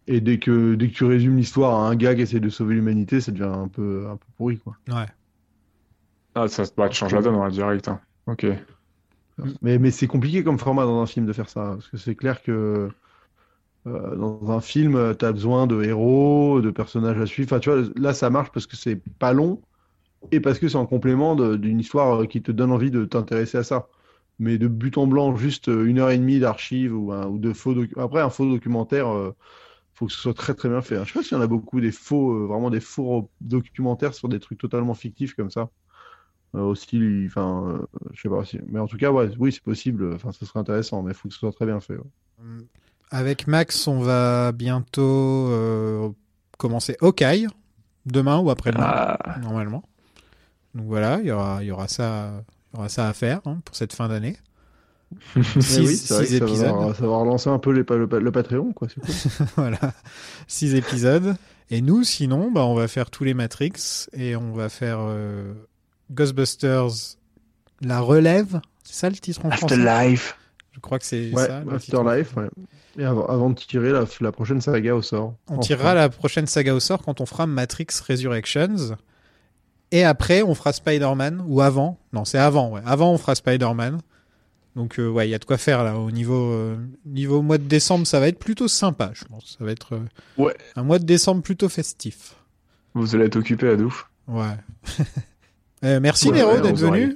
Et dès que, dès que tu résumes l'histoire à un gars qui essaie de sauver l'humanité, ça devient un peu, un peu pourri. Quoi. Ouais. Ah, ça bah, tu changes la donne, en direct. hein. Ok. Mais, mais c'est compliqué comme format dans un film de faire ça, parce que c'est clair que euh, dans un film, tu as besoin de héros, de personnages à suivre. Enfin, tu vois, là, ça marche parce que c'est pas long et parce que c'est en complément d'une histoire euh, qui te donne envie de t'intéresser à ça. Mais de but en blanc, juste euh, une heure et demie d'archives ou, ou de faux docu- Après, un faux documentaire, euh, faut que ce soit très très bien fait. hein. Je sais pas s'il y en a beaucoup des faux, euh, vraiment des faux documentaires sur des trucs totalement fictifs comme ça. Euh, aussi, enfin, euh, je sais pas. Mais en tout cas, ouais, oui, c'est possible. Enfin, ce serait intéressant, mais il faut que ce soit très bien fait. ouais. Avec Max, on va bientôt euh, commencer Hawkeye, demain ou après-demain, Ah, normalement. Donc voilà, il y aura, il y aura, ça, il y aura ça à faire hein, pour cette fin d'année. Six, oui, c'est vrai six ça épisodes. va, ça va relancer un peu les le, pa- le Patreon, quoi. Cool. voilà, six épisodes. Et nous, sinon, bah, on va faire tous les Matrix et on va faire euh, Ghostbusters, la relève. C'est ça le titre en français? Afterlife. Je crois que c'est Ouais, ça. Afterlife, ouais. Et avant, avant de tirer la, la prochaine saga au sort. On Enfin. tirera la prochaine saga au sort quand on fera Matrix Resurrections. Et après, on fera Spider-Man. Ou avant. Non, c'est avant, ouais. Avant, on fera Spider-Man. Donc, euh, ouais, il y a de quoi faire là. Au niveau, euh, niveau mois de décembre, ça va être plutôt sympa, je pense. Ça va être euh, Ouais. un mois de décembre plutôt festif. Vous allez être occupé à ouf. Ouais. Euh, merci ouais, d'être venu.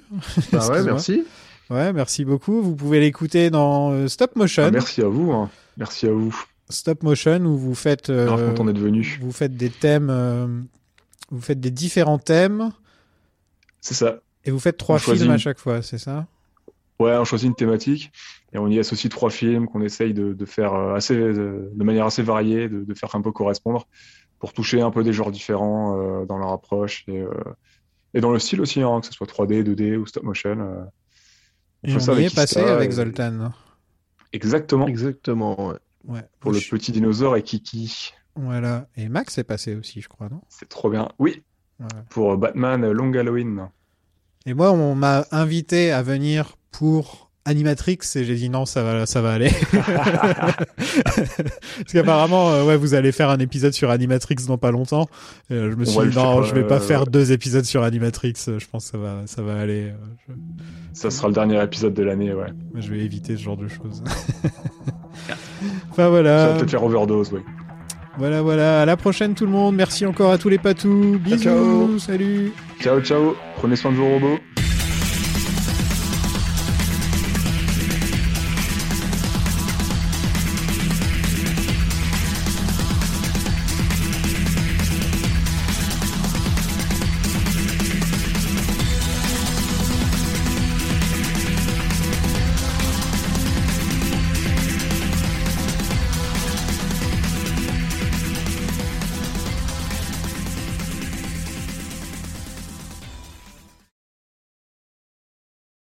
Bah ouais, merci. Ouais, merci beaucoup. Vous pouvez l'écouter dans euh, Stop Motion. Ah, merci à vous. hein. Merci à vous. Stop Motion où vous faites, euh, Alors, content d'être venu. vous faites des thèmes, euh, vous faites des différents thèmes C'est ça. et vous faites trois On films à chaque fois, c'est ça? Ouais, on choisit une thématique et on y associe trois films qu'on essaye de, de faire euh, assez, de, de manière assez variée, de, de faire un peu correspondre pour toucher un peu des genres différents euh, dans leur approche et, et dans le style aussi, hein, que ce soit 3D, 2D ou stop motion. Euh. On Et on y avec est passé avec et- Zoltan. Exactement. Exactement, ouais. Ouais. Pour le petit dinosaure et Kiki. Voilà. Et Max est passé aussi, je crois, non? C'est trop bien. Oui, pour euh, Batman euh, Long Halloween. Et moi, on m'a invité à venir pour Animatrix et j'ai dit non, ça va, ça va aller. Parce qu'apparemment, euh, ouais, vous allez faire un épisode sur Animatrix dans pas longtemps. Euh, je me suis dit non, je vais pas euh, faire deux épisodes sur Animatrix. Je pense que ça va, ça va aller. Je, Ça sera le dernier épisode de l'année, ouais. je vais éviter ce genre de choses. enfin Ça voilà, va peut-être faire overdose, ouais. voilà, voilà. À la prochaine tout le monde. Merci encore à tous les patous. Bisous, ciao. salut. Ciao, ciao. Prenez soin de vos robots.